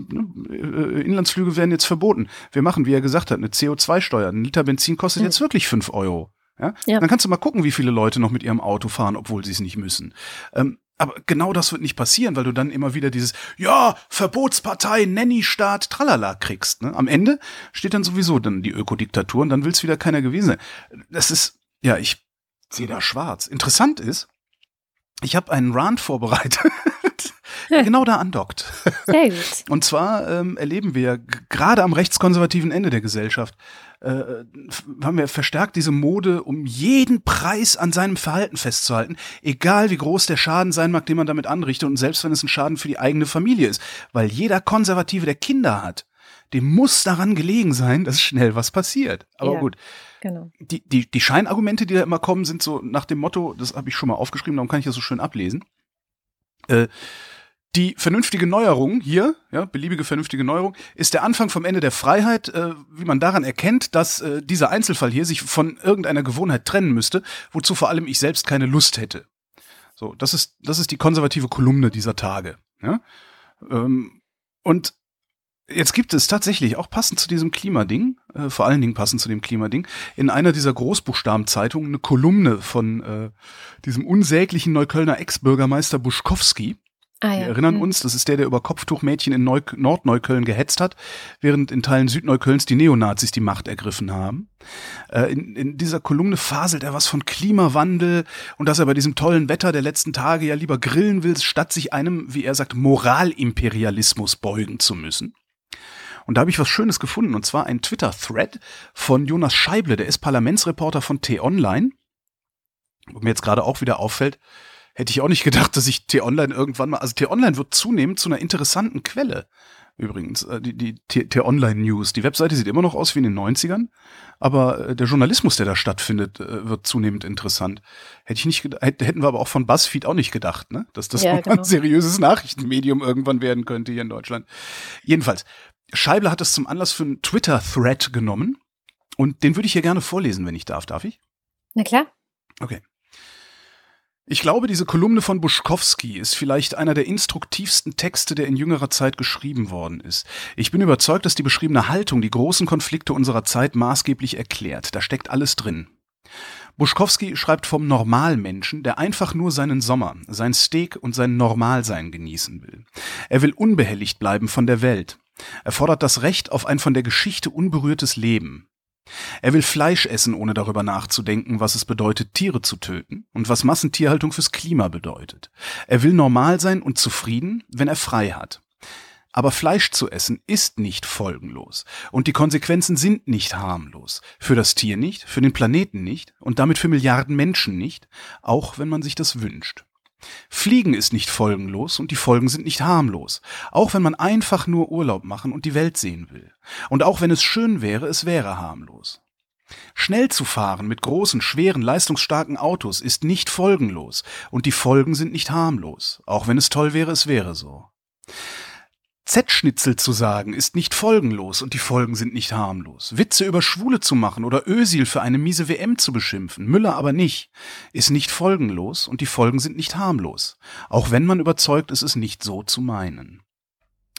ne, äh, Inlandsflüge werden jetzt verboten. Wir machen, wie er gesagt hat, eine CO2-Steuer. Ein Liter Benzin kostet hm. jetzt wirklich fünf Euro. Ja? ja? Dann kannst du mal gucken, wie viele Leute noch mit ihrem Auto fahren, obwohl sie es nicht müssen. Ähm, aber genau das wird nicht passieren, weil du dann immer wieder dieses, ja, Verbotspartei, Nanny-Staat, tralala kriegst. Ne? Am Ende steht dann sowieso dann die Ökodiktatur und dann will es wieder keiner gewesen sein. Das ist, ja, ich sehe da schwarz. Interessant ist, ich habe einen Rant vorbereitet, genau da andockt. Sehr gut. Und zwar ähm, erleben wir gerade am rechtskonservativen Ende der Gesellschaft äh, haben wir verstärkt diese Mode, um jeden Preis an seinem Verhalten festzuhalten, egal wie groß der Schaden sein mag, den man damit anrichtet und selbst wenn es ein Schaden für die eigene Familie ist, weil jeder Konservative, der Kinder hat, dem muss daran gelegen sein, dass schnell was passiert. Aber ja, gut. Genau. Die, die, die Scheinargumente, die da immer kommen, sind so nach dem Motto, das habe ich schon mal aufgeschrieben, darum kann ich das so schön ablesen. Äh, die vernünftige Neuerung hier, ja, beliebige vernünftige Neuerung, ist der Anfang vom Ende der Freiheit, äh, wie man daran erkennt, dass äh, dieser Einzelfall hier sich von irgendeiner Gewohnheit trennen müsste, wozu vor allem ich selbst keine Lust hätte. So, das ist, das ist die konservative Kolumne dieser Tage. Ja? Ähm, und jetzt gibt es tatsächlich auch passend zu diesem Klimading, äh, vor allen Dingen passend zu dem Klimading, in einer dieser Großbuchstabenzeitungen eine Kolumne von äh, diesem unsäglichen Neuköllner Ex-Bürgermeister Buschkowski Ah, ja. Wir erinnern hm. uns, das ist der, der über Kopftuchmädchen in Neu Nordneukölln gehetzt hat, während in Teilen Südneuköllns die Neonazis die Macht ergriffen haben. Äh, in, in dieser Kolumne faselt er was von Klimawandel und dass er bei diesem tollen Wetter der letzten Tage ja lieber grillen will, statt sich einem, wie er sagt, Moralimperialismus beugen zu müssen. Und da habe ich was Schönes gefunden, und zwar ein Twitter-Thread von Jonas Scheible, der ist Parlamentsreporter von T-Online. Wo mir jetzt gerade auch wieder auffällt, hätte ich auch nicht gedacht, dass ich T-Online irgendwann mal, also T-Online wird zunehmend zu einer interessanten Quelle. Übrigens, äh, die, die T-Online-News. Die Webseite sieht immer noch aus wie in den 90ern, aber äh, der Journalismus, der da stattfindet, äh, wird zunehmend interessant. Hätte ich nicht hätten wir aber auch von BuzzFeed auch nicht gedacht, ne? Dass das ja, genau. ein seriöses Nachrichtenmedium irgendwann werden könnte hier in Deutschland. Jedenfalls, Scheible hat das zum Anlass für einen Twitter-Thread genommen und den würde ich hier gerne vorlesen, wenn ich darf. Darf ich? Na klar. Okay. Ich glaube, diese Kolumne von Buschkowski ist vielleicht einer der instruktivsten Texte, der in jüngerer Zeit geschrieben worden ist. Ich bin überzeugt, dass die beschriebene Haltung die großen Konflikte unserer Zeit maßgeblich erklärt. Da steckt alles drin. Buschkowski schreibt vom Normalmenschen, der einfach nur seinen Sommer, sein Steak und sein Normalsein genießen will. Er will unbehelligt bleiben von der Welt. Er fordert das Recht auf ein von der Geschichte unberührtes Leben. Er will Fleisch essen, ohne darüber nachzudenken, was es bedeutet, Tiere zu töten und was Massentierhaltung fürs Klima bedeutet. Er will normal sein und zufrieden, wenn er frei hat. Aber Fleisch zu essen ist nicht folgenlos und die Konsequenzen sind nicht harmlos. Für das Tier nicht, für den Planeten nicht und damit für Milliarden Menschen nicht, auch wenn man sich das wünscht. Fliegen ist nicht folgenlos und die Folgen sind nicht harmlos, auch wenn man einfach nur Urlaub machen und die Welt sehen will. Und auch wenn es schön wäre, es wäre harmlos. Schnell zu fahren mit großen, schweren, leistungsstarken Autos ist nicht folgenlos und die Folgen sind nicht harmlos, auch wenn es toll wäre, es wäre so. Z-Schnitzel zu sagen ist nicht folgenlos und die Folgen sind nicht harmlos. Witze über Schwule zu machen oder Ösil für eine miese WM zu beschimpfen, Müller aber nicht, ist nicht folgenlos und die Folgen sind nicht harmlos, auch wenn man überzeugt ist, es nicht so zu meinen.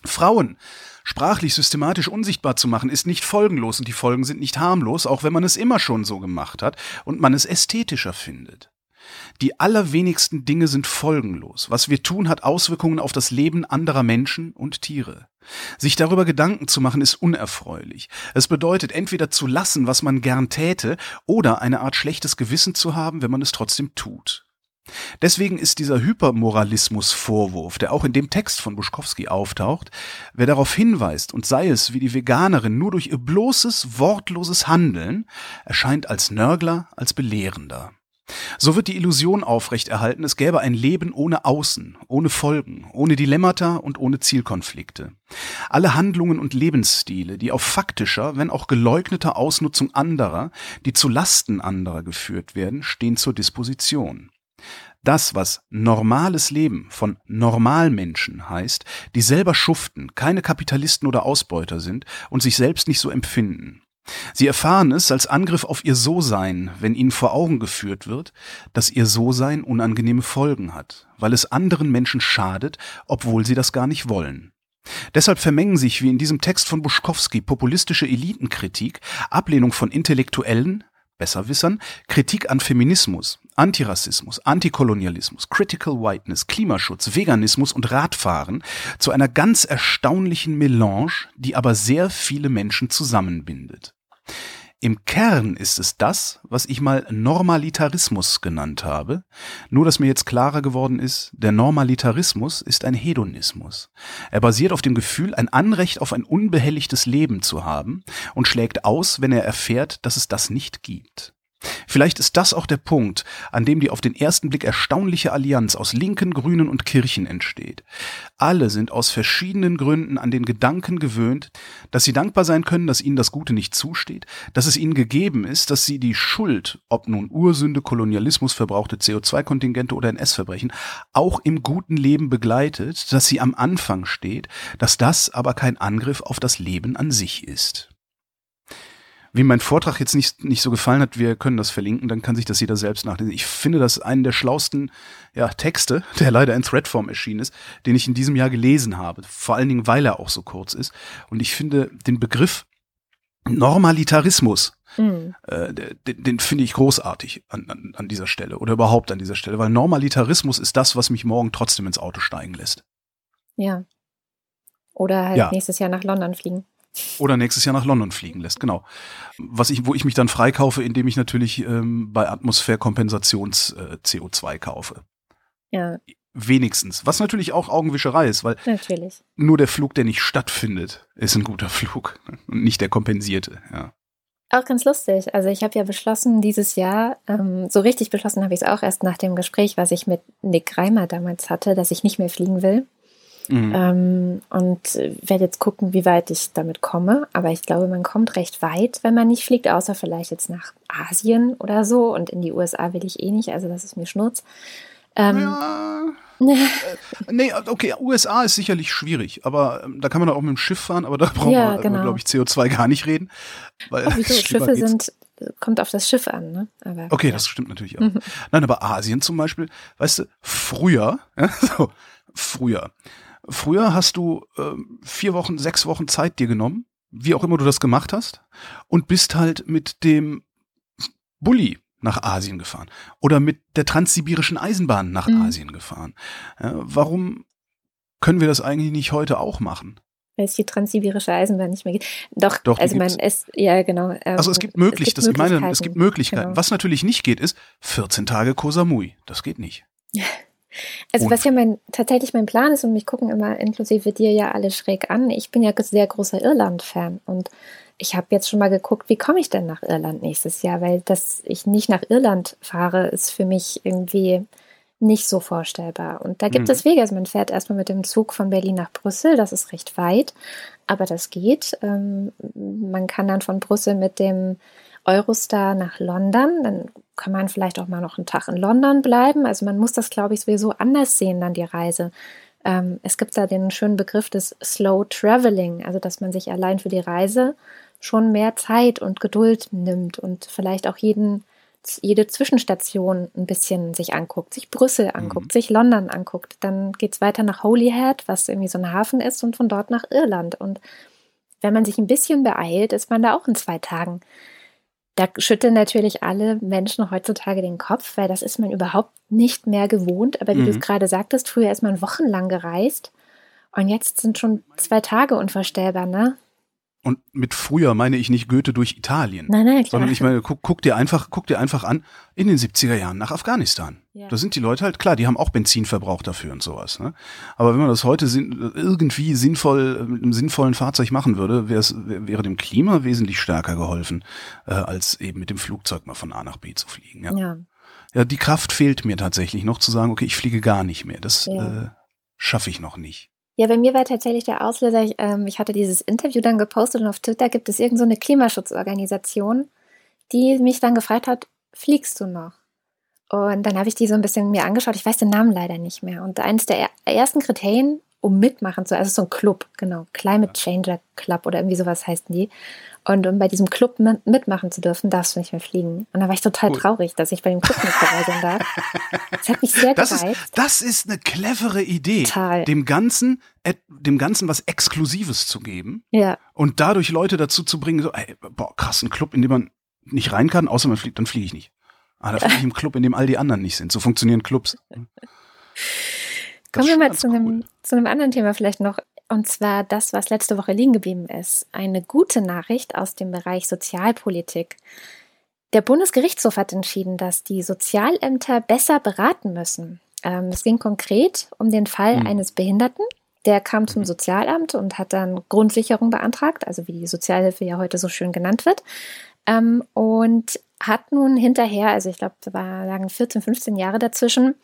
Frauen sprachlich systematisch unsichtbar zu machen, ist nicht folgenlos und die Folgen sind nicht harmlos, auch wenn man es immer schon so gemacht hat und man es ästhetischer findet. Die allerwenigsten Dinge sind folgenlos. Was wir tun, hat Auswirkungen auf das Leben anderer Menschen und Tiere. Sich darüber Gedanken zu machen, ist unerfreulich. Es bedeutet entweder zu lassen, was man gern täte, oder eine Art schlechtes Gewissen zu haben, wenn man es trotzdem tut. Deswegen ist dieser Hypermoralismus-Vorwurf, der auch in dem Text von Buschkowski auftaucht, wer darauf hinweist und sei es wie die Veganerin nur durch ihr bloßes, wortloses Handeln, erscheint als Nörgler, als Belehrender. So wird die Illusion aufrechterhalten, es gäbe ein Leben ohne Außen, ohne Folgen, ohne Dilemmata und ohne Zielkonflikte. Alle Handlungen und Lebensstile, die auf faktischer, wenn auch geleugneter Ausnutzung anderer, die zu Lasten anderer geführt werden, stehen zur Disposition. Das, was normales Leben von Normalmenschen heißt, die selber schuften, keine Kapitalisten oder Ausbeuter sind und sich selbst nicht so empfinden. Sie erfahren es als Angriff auf ihr So-Sein, wenn ihnen vor Augen geführt wird, dass ihr So-Sein unangenehme Folgen hat, weil es anderen Menschen schadet, obwohl sie das gar nicht wollen. Deshalb vermengen sich, wie in diesem Text von Buschkowski, populistische Elitenkritik, Ablehnung von Intellektuellen, Besserwissern, Kritik an Feminismus, Antirassismus, Antikolonialismus, Critical Whiteness, Klimaschutz, Veganismus und Radfahren zu einer ganz erstaunlichen Melange, die aber sehr viele Menschen zusammenbindet. Im Kern ist es das, was ich mal Normalitarismus genannt habe, nur dass mir jetzt klarer geworden ist, der Normalitarismus ist ein Hedonismus. Er basiert auf dem Gefühl, ein Anrecht auf ein unbehelligtes Leben zu haben und schlägt aus, wenn er erfährt, dass es das nicht gibt. Vielleicht ist das auch der Punkt, an dem die auf den ersten Blick erstaunliche Allianz aus Linken, Grünen und Kirchen entsteht. Alle sind aus verschiedenen Gründen an den Gedanken gewöhnt, dass sie dankbar sein können, dass ihnen das Gute nicht zusteht, dass es ihnen gegeben ist, dass sie die Schuld, ob nun Ursünde, Kolonialismus, verbrauchte CO2-Kontingente oder NS-Verbrechen, auch im guten Leben begleitet, dass sie am Anfang steht, dass das aber kein Angriff auf das Leben an sich ist. Wem mein Vortrag jetzt nicht, nicht so gefallen hat, wir können das verlinken, dann kann sich das jeder selbst nachlesen. Ich finde das einen der schlausten ja, Texte, der leider in Threadform erschienen ist, den ich in diesem Jahr gelesen habe. Vor allen Dingen, weil er auch so kurz ist. Und ich finde den Begriff Normalitarismus mhm. äh, den, den finde ich großartig an, an, an dieser Stelle oder überhaupt an dieser Stelle, weil Normalitarismus ist das, was mich morgen trotzdem ins Auto steigen lässt. Ja. Oder halt ja. nächstes Jahr nach London fliegen. Oder nächstes Jahr nach London fliegen lässt, genau. Was ich, wo ich mich dann freikaufe, indem ich natürlich ähm, bei Atmosphärkompensations äh, CO2 kaufe. Ja. Wenigstens. Was natürlich auch Augenwischerei ist, weil natürlich. nur der Flug, der nicht stattfindet, ist ein guter Flug und nicht der kompensierte, ja. Auch ganz lustig. Also ich habe ja beschlossen, dieses Jahr, ähm, so richtig beschlossen habe ich es auch erst nach dem Gespräch, was ich mit Nick Reimer damals hatte, dass ich nicht mehr fliegen will. Mhm. Ähm, und werde jetzt gucken, wie weit ich damit komme. Aber ich glaube, man kommt recht weit, wenn man nicht fliegt, außer vielleicht jetzt nach Asien oder so. Und in die USA will ich eh nicht, also das ist mir Schnurz. Ähm, ja. äh, nee, okay, USA ist sicherlich schwierig, aber ähm, da kann man auch mit dem Schiff fahren, aber da braucht ja, man, genau. glaube ich, CO2 gar nicht reden. Weil oh, wieso? Schiffe geht's. sind, kommt auf das Schiff an, ne? Aber, okay, ja. das stimmt natürlich auch. Mhm. Nein, aber Asien zum Beispiel, weißt du, früher, ja, so, früher, Früher hast du äh, vier Wochen, sechs Wochen Zeit dir genommen, wie auch immer du das gemacht hast, und bist halt mit dem Bulli nach Asien gefahren oder mit der transsibirischen Eisenbahn nach mhm. Asien gefahren. Ja, warum können wir das eigentlich nicht heute auch machen? Weil es die transsibirische Eisenbahn nicht mehr gibt. Doch, Doch also man es, ja genau. Ähm, also es gibt möglich, es gibt das, ich meine, es gibt Möglichkeiten. Genau. Was natürlich nicht geht, ist 14 Tage Kosamui. Das geht nicht. Also und was ja mein tatsächlich mein Plan ist und mich gucken immer inklusive dir ja alle schräg an. Ich bin ja sehr großer Irland-Fan und ich habe jetzt schon mal geguckt, wie komme ich denn nach Irland nächstes Jahr, weil dass ich nicht nach Irland fahre, ist für mich irgendwie nicht so vorstellbar. Und da gibt mhm. es Wege. Also man fährt erstmal mit dem Zug von Berlin nach Brüssel, das ist recht weit, aber das geht. Ähm, man kann dann von Brüssel mit dem Eurostar nach London. Dann kann man vielleicht auch mal noch einen Tag in London bleiben. Also man muss das, glaube ich, sowieso anders sehen, dann die Reise. Ähm, es gibt da den schönen Begriff des Slow Traveling, also dass man sich allein für die Reise schon mehr Zeit und Geduld nimmt und vielleicht auch jeden, jede Zwischenstation ein bisschen sich anguckt, sich Brüssel anguckt, mhm. sich London anguckt. Dann geht es weiter nach Holyhead, was irgendwie so ein Hafen ist, und von dort nach Irland. Und wenn man sich ein bisschen beeilt, ist man da auch in zwei Tagen. Da schütteln natürlich alle Menschen heutzutage den Kopf, weil das ist man überhaupt nicht mehr gewohnt. Aber wie mhm. du es gerade sagtest, früher ist man wochenlang gereist und jetzt sind schon zwei Tage unvorstellbar, ne? Und mit früher meine ich nicht Goethe durch Italien. Nein, nein, klar. Sondern ich meine, guck, guck dir einfach, guck dir einfach an, in den 70er Jahren nach Afghanistan. Ja. Da sind die Leute halt klar, die haben auch Benzinverbrauch dafür und sowas. Ne? Aber wenn man das heute sin irgendwie sinnvoll mit einem sinnvollen Fahrzeug machen würde, wäre dem Klima wesentlich stärker geholfen, äh, als eben mit dem Flugzeug mal von A nach B zu fliegen. Ja. ja. ja. die Kraft fehlt mir tatsächlich noch zu sagen, okay, ich fliege gar nicht mehr. Das ja. äh, schaffe ich noch nicht. Ja, bei mir war tatsächlich der Auslöser, ich, ähm, ich hatte dieses Interview dann gepostet und auf Twitter gibt es irgendeine so Klimaschutzorganisation, die mich dann gefragt hat, fliegst du noch? Und dann habe ich die so ein bisschen mir angeschaut. Ich weiß den Namen leider nicht mehr. Und eines der ersten Kriterien, um mitmachen zu, also so ein Club, genau, Climate Changer Club oder irgendwie sowas heißen die. Und um bei diesem Club mitmachen zu dürfen, darfst du nicht mehr fliegen. Und da war ich total cool. traurig, dass ich bei dem Club nicht dabei sein darf. Das hat mich sehr das gereizt. Ist, das ist eine clevere Idee, total. dem Ganzen, dem Ganzen was Exklusives zu geben. Ja. Und dadurch Leute dazu zu bringen, so, ey, boah, krass, ein Club, in dem man nicht rein kann, außer man fliegt, dann fliege ich nicht. Ah, da fliege ich im Club, in dem all die anderen nicht sind. So funktionieren Clubs. Kommen wir mal zu, cool. einem, zu einem anderen Thema vielleicht noch. Und zwar das, was letzte Woche liegen geblieben ist. Eine gute Nachricht aus dem Bereich Sozialpolitik. Der Bundesgerichtshof hat entschieden, dass die Sozialämter besser beraten müssen. Ähm, es ging konkret um den Fall mhm. eines Behinderten. Der kam zum mhm. Sozialamt und hat dann Grundsicherung beantragt, also wie die Sozialhilfe ja heute so schön genannt wird. Ähm, und hat nun hinterher, also ich glaube, da lagen 14, 15 Jahre dazwischen,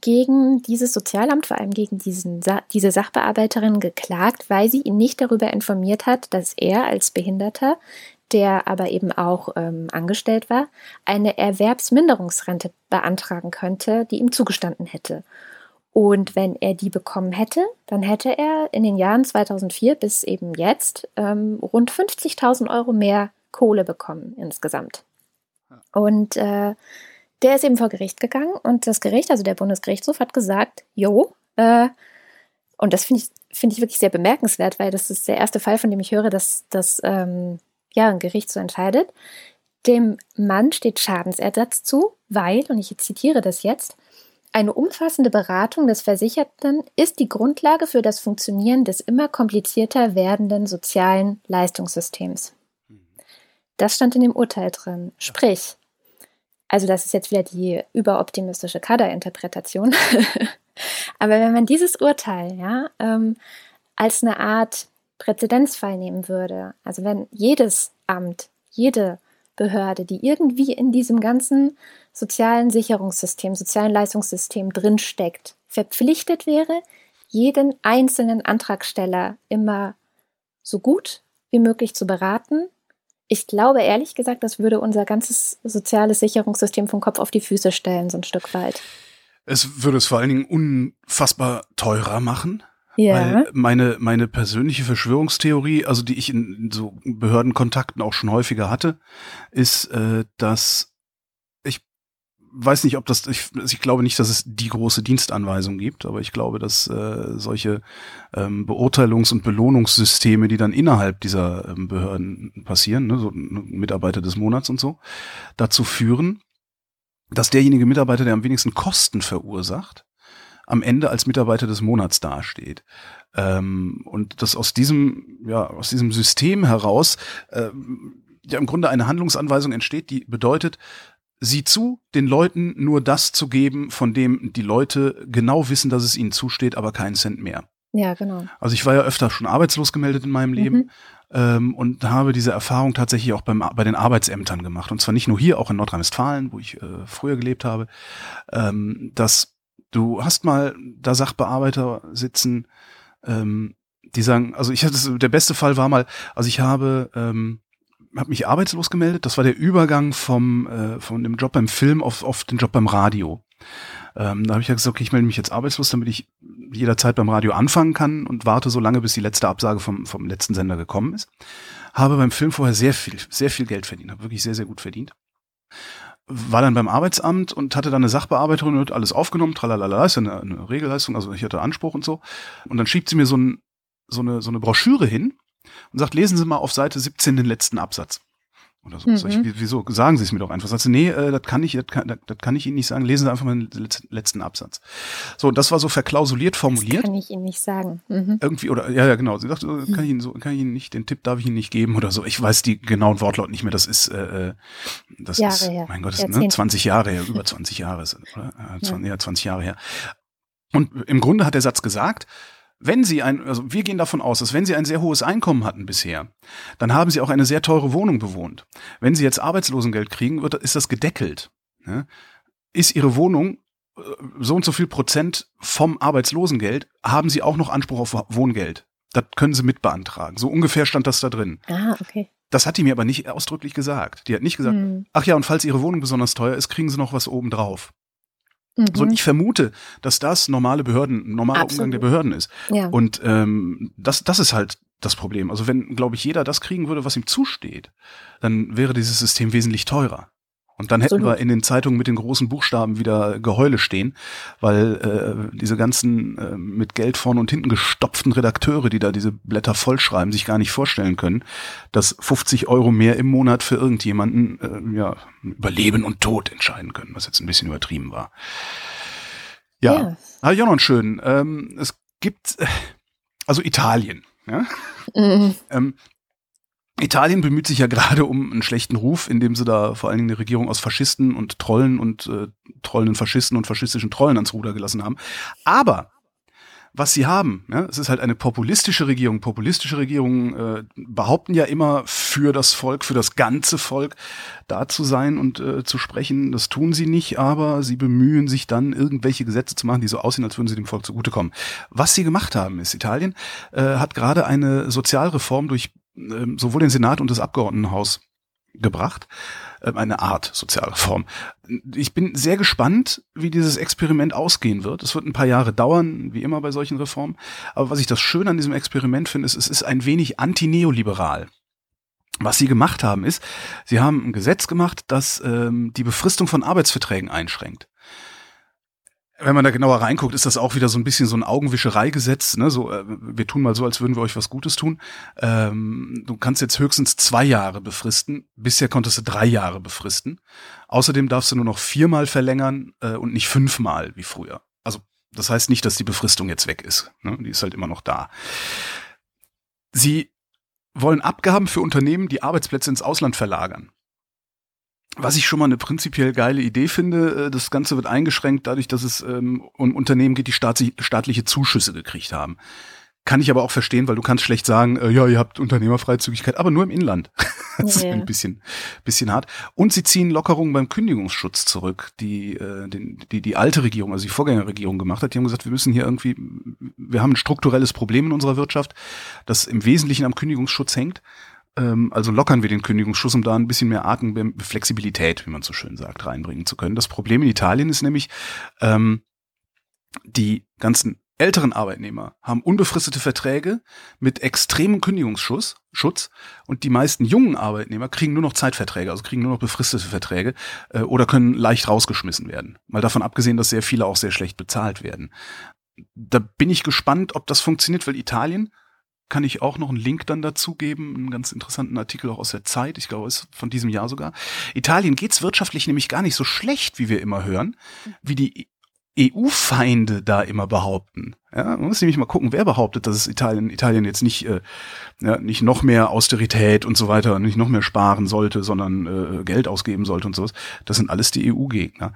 gegen dieses Sozialamt, vor allem gegen diesen, diese Sachbearbeiterin geklagt, weil sie ihn nicht darüber informiert hat, dass er als Behinderter, der aber eben auch ähm, angestellt war, eine Erwerbsminderungsrente beantragen könnte, die ihm zugestanden hätte. Und wenn er die bekommen hätte, dann hätte er in den Jahren 2004 bis eben jetzt ähm, rund 50.000 Euro mehr Kohle bekommen insgesamt. Und äh, der ist eben vor Gericht gegangen und das Gericht, also der Bundesgerichtshof, hat gesagt, jo, äh, und das finde ich, finde ich wirklich sehr bemerkenswert, weil das ist der erste Fall, von dem ich höre, dass, dass ähm, ja, ein Gericht so entscheidet. Dem Mann steht Schadensersatz zu, weil, und ich zitiere das jetzt, eine umfassende Beratung des Versicherten ist die Grundlage für das Funktionieren des immer komplizierter werdenden sozialen Leistungssystems. Das stand in dem Urteil drin. Sprich, also das ist jetzt wieder die überoptimistische Kaderinterpretation. Aber wenn man dieses Urteil ja, ähm, als eine Art Präzedenzfall nehmen würde, also wenn jedes Amt, jede Behörde, die irgendwie in diesem ganzen sozialen Sicherungssystem, sozialen Leistungssystem drinsteckt, verpflichtet wäre, jeden einzelnen Antragsteller immer so gut wie möglich zu beraten. Ich glaube ehrlich gesagt, das würde unser ganzes soziales Sicherungssystem vom Kopf auf die Füße stellen, so ein Stück weit. Es würde es vor allen Dingen unfassbar teurer machen. Ja. Weil meine, meine persönliche Verschwörungstheorie, also die ich in so Behördenkontakten auch schon häufiger hatte, ist, äh, dass weiß nicht, ob das, ich, ich glaube nicht, dass es die große Dienstanweisung gibt, aber ich glaube, dass äh, solche ähm, Beurteilungs- und Belohnungssysteme, die dann innerhalb dieser ähm, Behörden passieren, ne, so Mitarbeiter des Monats und so, dazu führen, dass derjenige Mitarbeiter, der am wenigsten Kosten verursacht, am Ende als Mitarbeiter des Monats dasteht. Ähm, und dass aus diesem, ja, aus diesem System heraus ähm, ja im Grunde eine Handlungsanweisung entsteht, die bedeutet, sieh zu, den Leuten nur das zu geben, von dem die Leute genau wissen, dass es ihnen zusteht, aber keinen Cent mehr. Ja, genau. Also ich war ja öfter schon arbeitslos gemeldet in meinem Leben Mhm. ähm, und habe diese Erfahrung tatsächlich auch beim, bei den Arbeitsämtern gemacht. Und zwar nicht nur hier, auch in Nordrhein-Westfalen, wo ich äh, früher gelebt habe, ähm, dass du hast mal da Sachbearbeiter sitzen, ähm, die sagen, also ich hatte der beste Fall war mal, also ich habe ähm, habe mich arbeitslos gemeldet. Das war der Übergang vom äh, von dem Job beim Film auf auf den Job beim Radio. Ähm, da habe ich ja gesagt, okay, ich melde mich jetzt arbeitslos, damit ich jederzeit beim Radio anfangen kann und warte so lange, bis die letzte Absage vom vom letzten Sender gekommen ist. Habe beim Film vorher sehr viel sehr viel Geld verdient, habe wirklich sehr sehr gut verdient war dann beim Arbeitsamt und hatte dann eine Sachbearbeiterin und hat alles aufgenommen, tralalala, ist ja eine, eine Regelleistung, also ich hatte Anspruch und so. Und dann schiebt sie mir so, ein, so, eine, so eine Broschüre hin und sagt, lesen Sie mal auf Seite 17 den letzten Absatz. Oder so. Mhm. Sag ich, wieso? Sagen Sie es mir doch einfach. Sagt sie, nee, äh, das kann ich, das kann, das, das kann ich Ihnen nicht sagen. Lesen Sie einfach mal den letz- letzten Absatz. So, und das war so verklausuliert formuliert. Kann ich Ihnen nicht sagen. Mhm. Irgendwie, oder, ja, ja, genau. Sie sagt, äh, kann ich Ihnen so, kann ich Ihnen nicht, den Tipp darf ich Ihnen nicht geben oder so. Ich weiß die genauen Wortlaut nicht mehr. Das ist, äh, äh, das Jahre ist, her. mein Gott, das ist ne, Jahrzehnte. 20 Jahre her, über 20 Jahre, ist oder? Äh, 20, Ja. ja, 20 Jahre her. Und im Grunde hat der Satz gesagt, wenn Sie ein, also wir gehen davon aus, dass wenn Sie ein sehr hohes Einkommen hatten bisher, dann haben Sie auch eine sehr teure Wohnung bewohnt. Wenn Sie jetzt Arbeitslosengeld kriegen, wird, ist das gedeckelt. Ne? Ist Ihre Wohnung äh, so und so viel Prozent vom Arbeitslosengeld, haben Sie auch noch Anspruch auf Wohngeld. Das können Sie mit beantragen. So ungefähr stand das da drin. Ah, okay. Das hat die mir aber nicht ausdrücklich gesagt. Die hat nicht gesagt, Mhm. ach ja, und falls Ihre Wohnung besonders teuer ist, kriegen Sie noch was obendrauf. Mhm. So, und ich vermute, dass das normale Behörden, normaler Umgang Absolut. der Behörden ist. ja. Und ähm, das, das ist halt das Problem. Also wenn, glaube ich, jeder das kriegen würde, was ihm zusteht, dann wäre dieses System wesentlich teurer. Und dann hätten Absolut. wir in den Zeitungen mit den großen Buchstaben wieder Geheule stehen, weil äh, diese ganzen äh, mit Geld vorne und hinten gestopften Redakteure, die da diese Blätter vollschreiben, sich gar nicht vorstellen können, dass 50 Euro mehr im Monat für irgendjemanden äh, ja, über Leben und Tod entscheiden können, was jetzt ein bisschen übertrieben war. Ja, Ja. habe ich auch noch einen schönen. Ähm, es gibt, äh, also Italien, ja. Mhm. Ähm, Italien bemüht sich ja gerade um einen schlechten Ruf, indem sie da vor allen Dingen eine Regierung aus Faschisten und Trollen und äh, trollenden Faschisten und faschistischen Trollen ans Ruder gelassen haben. Aber was sie haben, ja, es ist halt eine populistische Regierung. Populistische Regierungen äh, behaupten ja immer für das Volk, für das ganze Volk da zu sein und äh, zu sprechen. Das tun sie nicht, aber sie bemühen sich dann, irgendwelche Gesetze zu machen, die so aussehen, als würden sie dem Volk zugutekommen. Was sie gemacht haben, ist, Italien äh, hat gerade eine Sozialreform durch sowohl den Senat und das Abgeordnetenhaus gebracht. Ähm, eine Art Sozialreform. Ich bin sehr gespannt, wie dieses Experiment ausgehen wird. Es wird ein paar Jahre dauern, wie immer bei solchen Reformen. Aber was ich das Schöne an diesem Experiment finde, ist, es ist ein wenig antineoliberal. Was sie gemacht haben, ist, sie haben ein Gesetz gemacht, das ähm, die Befristung von Arbeitsverträgen einschränkt. Wenn man da genauer reinguckt, ist das auch wieder so ein bisschen so ein Augenwischereigesetz. Ne? So, äh, wir tun mal so, als würden wir euch was Gutes tun. Ähm, du kannst jetzt höchstens zwei Jahre befristen. Bisher konntest du drei Jahre befristen. Außerdem darfst du nur noch viermal verlängern äh, und nicht fünfmal wie früher. Also das heißt nicht, dass die Befristung jetzt weg ist. Ne? Die ist halt immer noch da. Sie wollen Abgaben für Unternehmen, die Arbeitsplätze ins Ausland verlagern. Was ich schon mal eine prinzipiell geile Idee finde, äh, das Ganze wird eingeschränkt dadurch, dass es ähm, um Unternehmen geht, die staatliche Zuschüsse gekriegt haben. Kann ich aber auch verstehen, weil du kannst schlecht sagen, äh, ja, ihr habt Unternehmerfreizügigkeit, aber nur im Inland. das ist ein bisschen, bisschen hart. Und sie ziehen Lockerungen beim Kündigungsschutz zurück, die, äh, den, die die alte Regierung, also die Vorgängerregierung gemacht hat. Die haben gesagt, wir müssen hier irgendwie, wir haben ein strukturelles Problem in unserer Wirtschaft, das im Wesentlichen am Kündigungsschutz hängt. Ähm, also lockern wir den Kündigungsschutz, um da ein bisschen mehr Atemflexibilität, wie man so schön sagt, reinbringen zu können. Das Problem in Italien ist nämlich, ähm, die ganzen älteren Arbeitnehmer haben unbefristete Verträge mit extremem Kündigungsschutz Schutz, und die meisten jungen Arbeitnehmer kriegen nur noch Zeitverträge, also kriegen nur noch befristete Verträge äh, oder können leicht rausgeschmissen werden. Mal davon abgesehen, dass sehr viele auch sehr schlecht bezahlt werden. Da bin ich gespannt, ob das funktioniert, weil Italien kann ich auch noch einen Link dann dazu geben, einen ganz interessanten Artikel auch aus der Zeit, ich glaube, es ist von diesem Jahr sogar. Italien geht's wirtschaftlich nämlich gar nicht so schlecht, wie wir immer hören, wie die EU-Feinde da immer behaupten. Ja, man muss nämlich mal gucken, wer behauptet, dass es Italien, Italien jetzt nicht, äh, ja, nicht noch mehr Austerität und so weiter, nicht noch mehr sparen sollte, sondern äh, Geld ausgeben sollte und sowas. Das sind alles die EU-Gegner.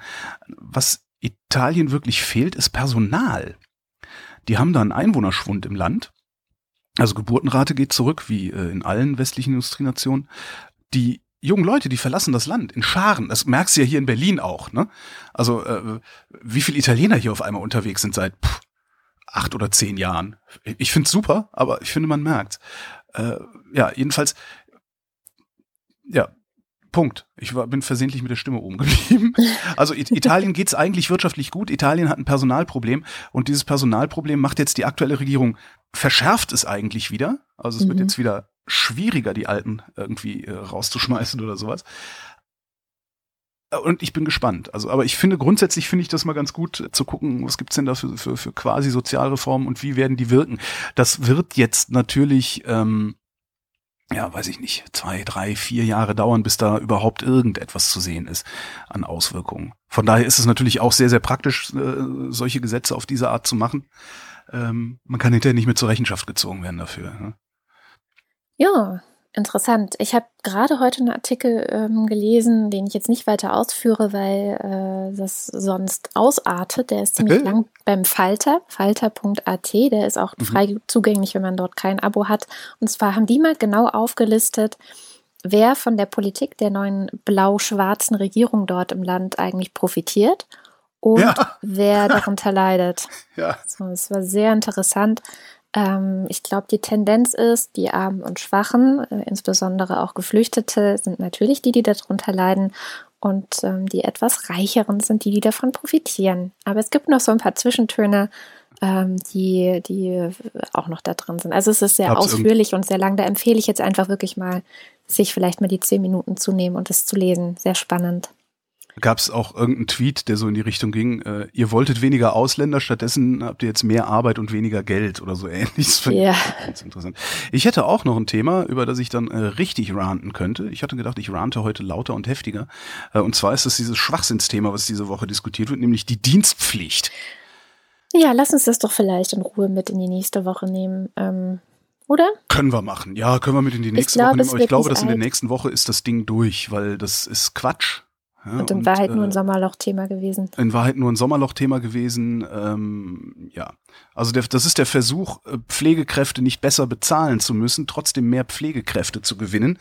Was Italien wirklich fehlt, ist Personal. Die haben da einen Einwohnerschwund im Land also Geburtenrate geht zurück, wie äh, in allen westlichen Industrienationen. Die jungen Leute, die verlassen das Land in Scharen. Das merkst du ja hier in Berlin auch. Ne? Also äh, wie viele Italiener hier auf einmal unterwegs sind seit pff, acht oder zehn Jahren. Ich finde super, aber ich finde, man merkt. Äh, ja, jedenfalls, ja, Punkt. Ich war, bin versehentlich mit der Stimme oben geblieben. Also Italien geht's eigentlich wirtschaftlich gut. Italien hat ein Personalproblem und dieses Personalproblem macht jetzt die aktuelle Regierung verschärft es eigentlich wieder. Also es mhm. wird jetzt wieder schwieriger, die Alten irgendwie äh, rauszuschmeißen oder sowas. Und ich bin gespannt. Also, aber ich finde grundsätzlich finde ich das mal ganz gut zu gucken, was gibt's denn da für, für, für quasi Sozialreformen und wie werden die wirken. Das wird jetzt natürlich ähm, ja, weiß ich nicht, zwei, drei, vier Jahre dauern, bis da überhaupt irgendetwas zu sehen ist an Auswirkungen. Von daher ist es natürlich auch sehr, sehr praktisch, äh, solche Gesetze auf diese Art zu machen. Ähm, man kann hinterher nicht mehr zur Rechenschaft gezogen werden dafür. Ne? Ja, Interessant. Ich habe gerade heute einen Artikel ähm, gelesen, den ich jetzt nicht weiter ausführe, weil äh, das sonst ausartet. Der ist ziemlich okay. lang beim Falter, falter.at. Der ist auch mhm. frei zugänglich, wenn man dort kein Abo hat. Und zwar haben die mal genau aufgelistet, wer von der Politik der neuen blau-schwarzen Regierung dort im Land eigentlich profitiert und ja. wer darunter leidet. Ja. So, das war sehr interessant. Ähm, ich glaube, die Tendenz ist, die Armen und Schwachen, äh, insbesondere auch Geflüchtete, sind natürlich die, die darunter leiden. Und ähm, die etwas Reicheren sind die, die davon profitieren. Aber es gibt noch so ein paar Zwischentöne, ähm, die, die auch noch da drin sind. Also es ist sehr Hab's ausführlich und sehr lang. Da empfehle ich jetzt einfach wirklich mal, sich vielleicht mal die zehn Minuten zu nehmen und es zu lesen. Sehr spannend gab es auch irgendeinen Tweet, der so in die Richtung ging, äh, ihr wolltet weniger Ausländer, stattdessen habt ihr jetzt mehr Arbeit und weniger Geld oder so ähnliches. Ja. Ganz interessant. Ich hätte auch noch ein Thema, über das ich dann äh, richtig ranten könnte. Ich hatte gedacht, ich rante heute lauter und heftiger. Äh, und zwar ist das dieses Schwachsinnsthema, was diese Woche diskutiert wird, nämlich die Dienstpflicht. Ja, lass uns das doch vielleicht in Ruhe mit in die nächste Woche nehmen. Ähm oder? Können wir machen. Ja, können wir mit in die nächste glaub, Woche nehmen. Aber ich glaube, dass in der nächsten Woche ist das Ding durch, weil das ist Quatsch. Ja, und in und, Wahrheit nur ein äh, Sommerloch-Thema gewesen. In Wahrheit nur ein Sommerloch-Thema gewesen. Ähm, ja, also der, das ist der Versuch, äh, Pflegekräfte nicht besser bezahlen zu müssen, trotzdem mehr Pflegekräfte zu gewinnen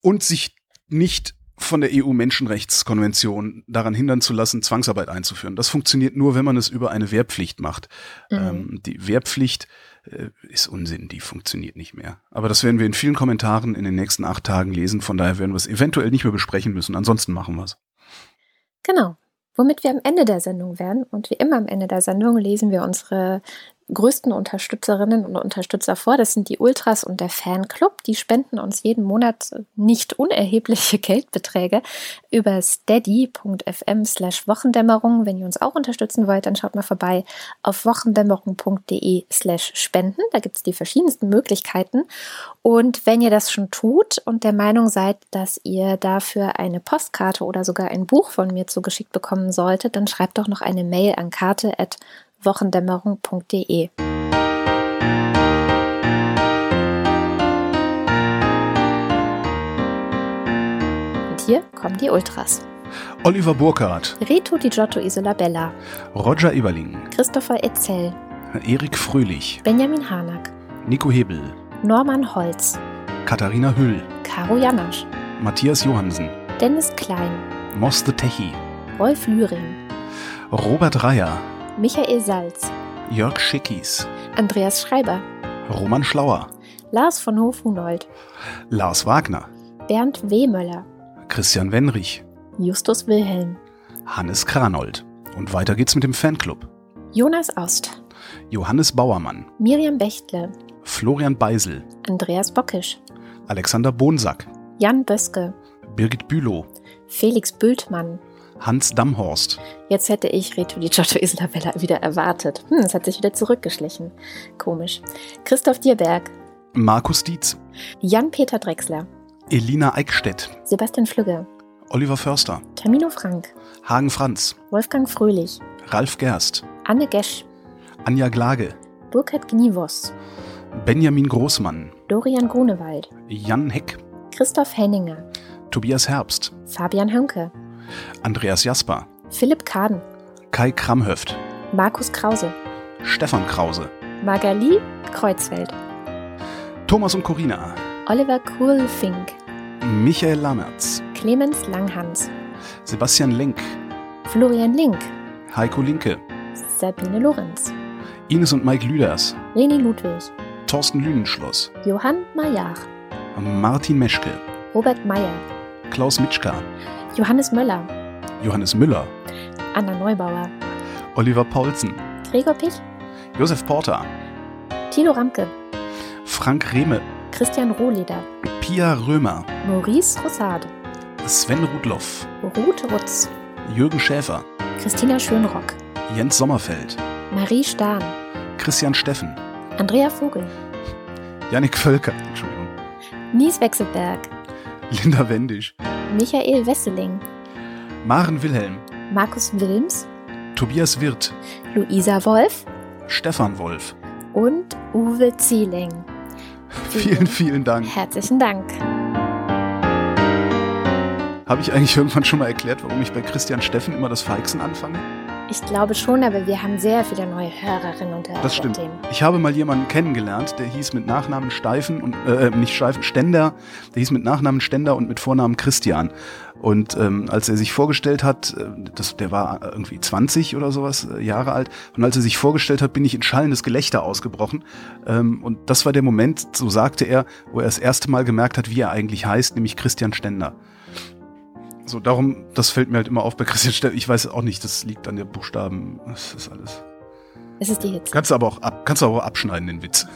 und sich nicht von der EU-Menschenrechtskonvention daran hindern zu lassen, Zwangsarbeit einzuführen. Das funktioniert nur, wenn man es über eine Wehrpflicht macht. Mhm. Ähm, die Wehrpflicht äh, ist Unsinn, die funktioniert nicht mehr. Aber das werden wir in vielen Kommentaren in den nächsten acht Tagen lesen, von daher werden wir es eventuell nicht mehr besprechen müssen. Ansonsten machen wir es. Genau. Womit wir am Ende der Sendung wären. Und wie immer am Ende der Sendung lesen wir unsere größten Unterstützerinnen und Unterstützer vor. Das sind die Ultras und der Fanclub. Die spenden uns jeden Monat nicht unerhebliche Geldbeträge über steady.fm slash Wochendämmerung. Wenn ihr uns auch unterstützen wollt, dann schaut mal vorbei auf wochendämmerung.de slash spenden. Da gibt es die verschiedensten Möglichkeiten. Und wenn ihr das schon tut und der Meinung seid, dass ihr dafür eine Postkarte oder sogar ein Buch von mir zugeschickt bekommen solltet, dann schreibt doch noch eine Mail an karte@ wochendämmerung.de. Und hier kommen die Ultras. Oliver Burkhardt, Reto Di Giotto Isola Bella, Roger Eberling, Christopher Etzel, Erik Fröhlich, Benjamin Harnack, Nico Hebel, Norman Holz, Katharina Hüll, Caro Janasch, Matthias Johansen, Dennis Klein, Moss the Techi, Rolf Lühring, Robert Reyer, Michael Salz, Jörg Schickis, Andreas Schreiber, Roman Schlauer, Lars von Hof-Hunold, Lars Wagner, Bernd Wehmöller, Christian Wenrich, Justus Wilhelm, Hannes Kranold. Und weiter geht's mit dem Fanclub. Jonas Ost, Johannes Bauermann, Miriam Bechtle, Florian Beisel, Andreas Bockisch, Alexander Bonsack, Jan Böske, Birgit Bülow, Felix Bültmann. Hans Damhorst, Jetzt hätte ich Reto Di Giotto Isabella wieder erwartet. Hm, es hat sich wieder zurückgeschlichen. Komisch. Christoph Dierberg, Markus Dietz, Jan-Peter Drechsler, Elina Eickstedt, Sebastian Flügge, Oliver Förster, Tamino Frank, Hagen Franz, Wolfgang Fröhlich, Ralf Gerst, Anne Gesch, Anja Glage, Burkhard Gnievos, Benjamin Großmann, Dorian Grunewald, Jan Heck, Christoph Henninger, Tobias Herbst, Fabian Hönke, Andreas Jasper, Philipp Kaden, Kai Kramhöft, Markus Krause, Stefan Krause, Magali Kreuzfeld, Thomas und Corina, Oliver Kuhlfink, Michael Lammertz, Clemens Langhans, Sebastian Lenk, Florian Link, Heiko Linke, Sabine Lorenz, Ines und Mike Lüders, Leni Ludwig, Thorsten Lünenschloss, Johann Majar, Martin Meschke, Robert Meyer, Klaus Mitschka, Johannes Möller, Johannes Müller, Anna Neubauer, Oliver Paulsen, Gregor Pich, Josef Porter, Thilo Ramke, Frank Rehme, Christian Rohleder, Pia Römer, Maurice Rossard, Sven Rudloff, Ruth Rutz, Jürgen Schäfer, Christina Schönrock, Jens Sommerfeld, Marie Stahn, Christian Steffen, Andrea Vogel, Jannik Völker, Entschuldigung, Nies Wechselberg, Linda Wendisch, Michael Wesseling, Maren Wilhelm, Markus Wilms, Tobias Wirth, Luisa Wolf Stefan Wolf. und Uwe Zieling. Vielen, vielen Dank. Herzlichen Dank. Habe ich eigentlich irgendwann schon mal erklärt, warum ich bei Christian Steffen immer das Feixen anfange? Ich glaube schon, aber wir haben sehr viele neue Hörerinnen und Hörer. Das stimmt. Ich habe mal jemanden kennengelernt, der hieß mit Nachnamen Steifen und äh, nicht Steifen, Ständer. Der hieß mit Nachnamen Ständer und mit Vornamen Christian. Und ähm, als er sich vorgestellt hat, äh, das, der war irgendwie 20 oder sowas äh, Jahre alt. Und als er sich vorgestellt hat, bin ich in schallendes Gelächter ausgebrochen. Ähm, und das war der Moment, so sagte er, wo er das erste Mal gemerkt hat, wie er eigentlich heißt, nämlich Christian Ständer. So, darum, das fällt mir halt immer auf bei Christian Ständer. Ich weiß auch nicht, das liegt an der Buchstaben. Das ist alles. Es ist die Hitze. Kannst du aber auch ab, kannst du auch abschneiden, den Witz.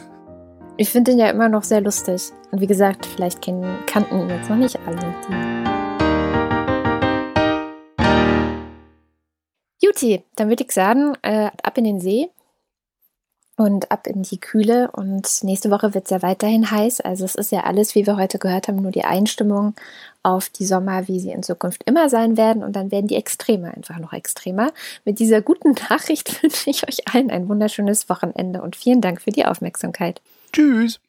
Ich finde den ja immer noch sehr lustig. Und wie gesagt, vielleicht kennen, kannten ihn jetzt noch nicht alle. Die Juti, dann würde ich sagen, äh, ab in den See und ab in die Kühle. Und nächste Woche wird es ja weiterhin heiß. Also es ist ja alles, wie wir heute gehört haben, nur die Einstimmung auf die Sommer, wie sie in Zukunft immer sein werden. Und dann werden die Extreme einfach noch extremer. Mit dieser guten Nachricht wünsche ich euch allen ein wunderschönes Wochenende und vielen Dank für die Aufmerksamkeit. Tschüss.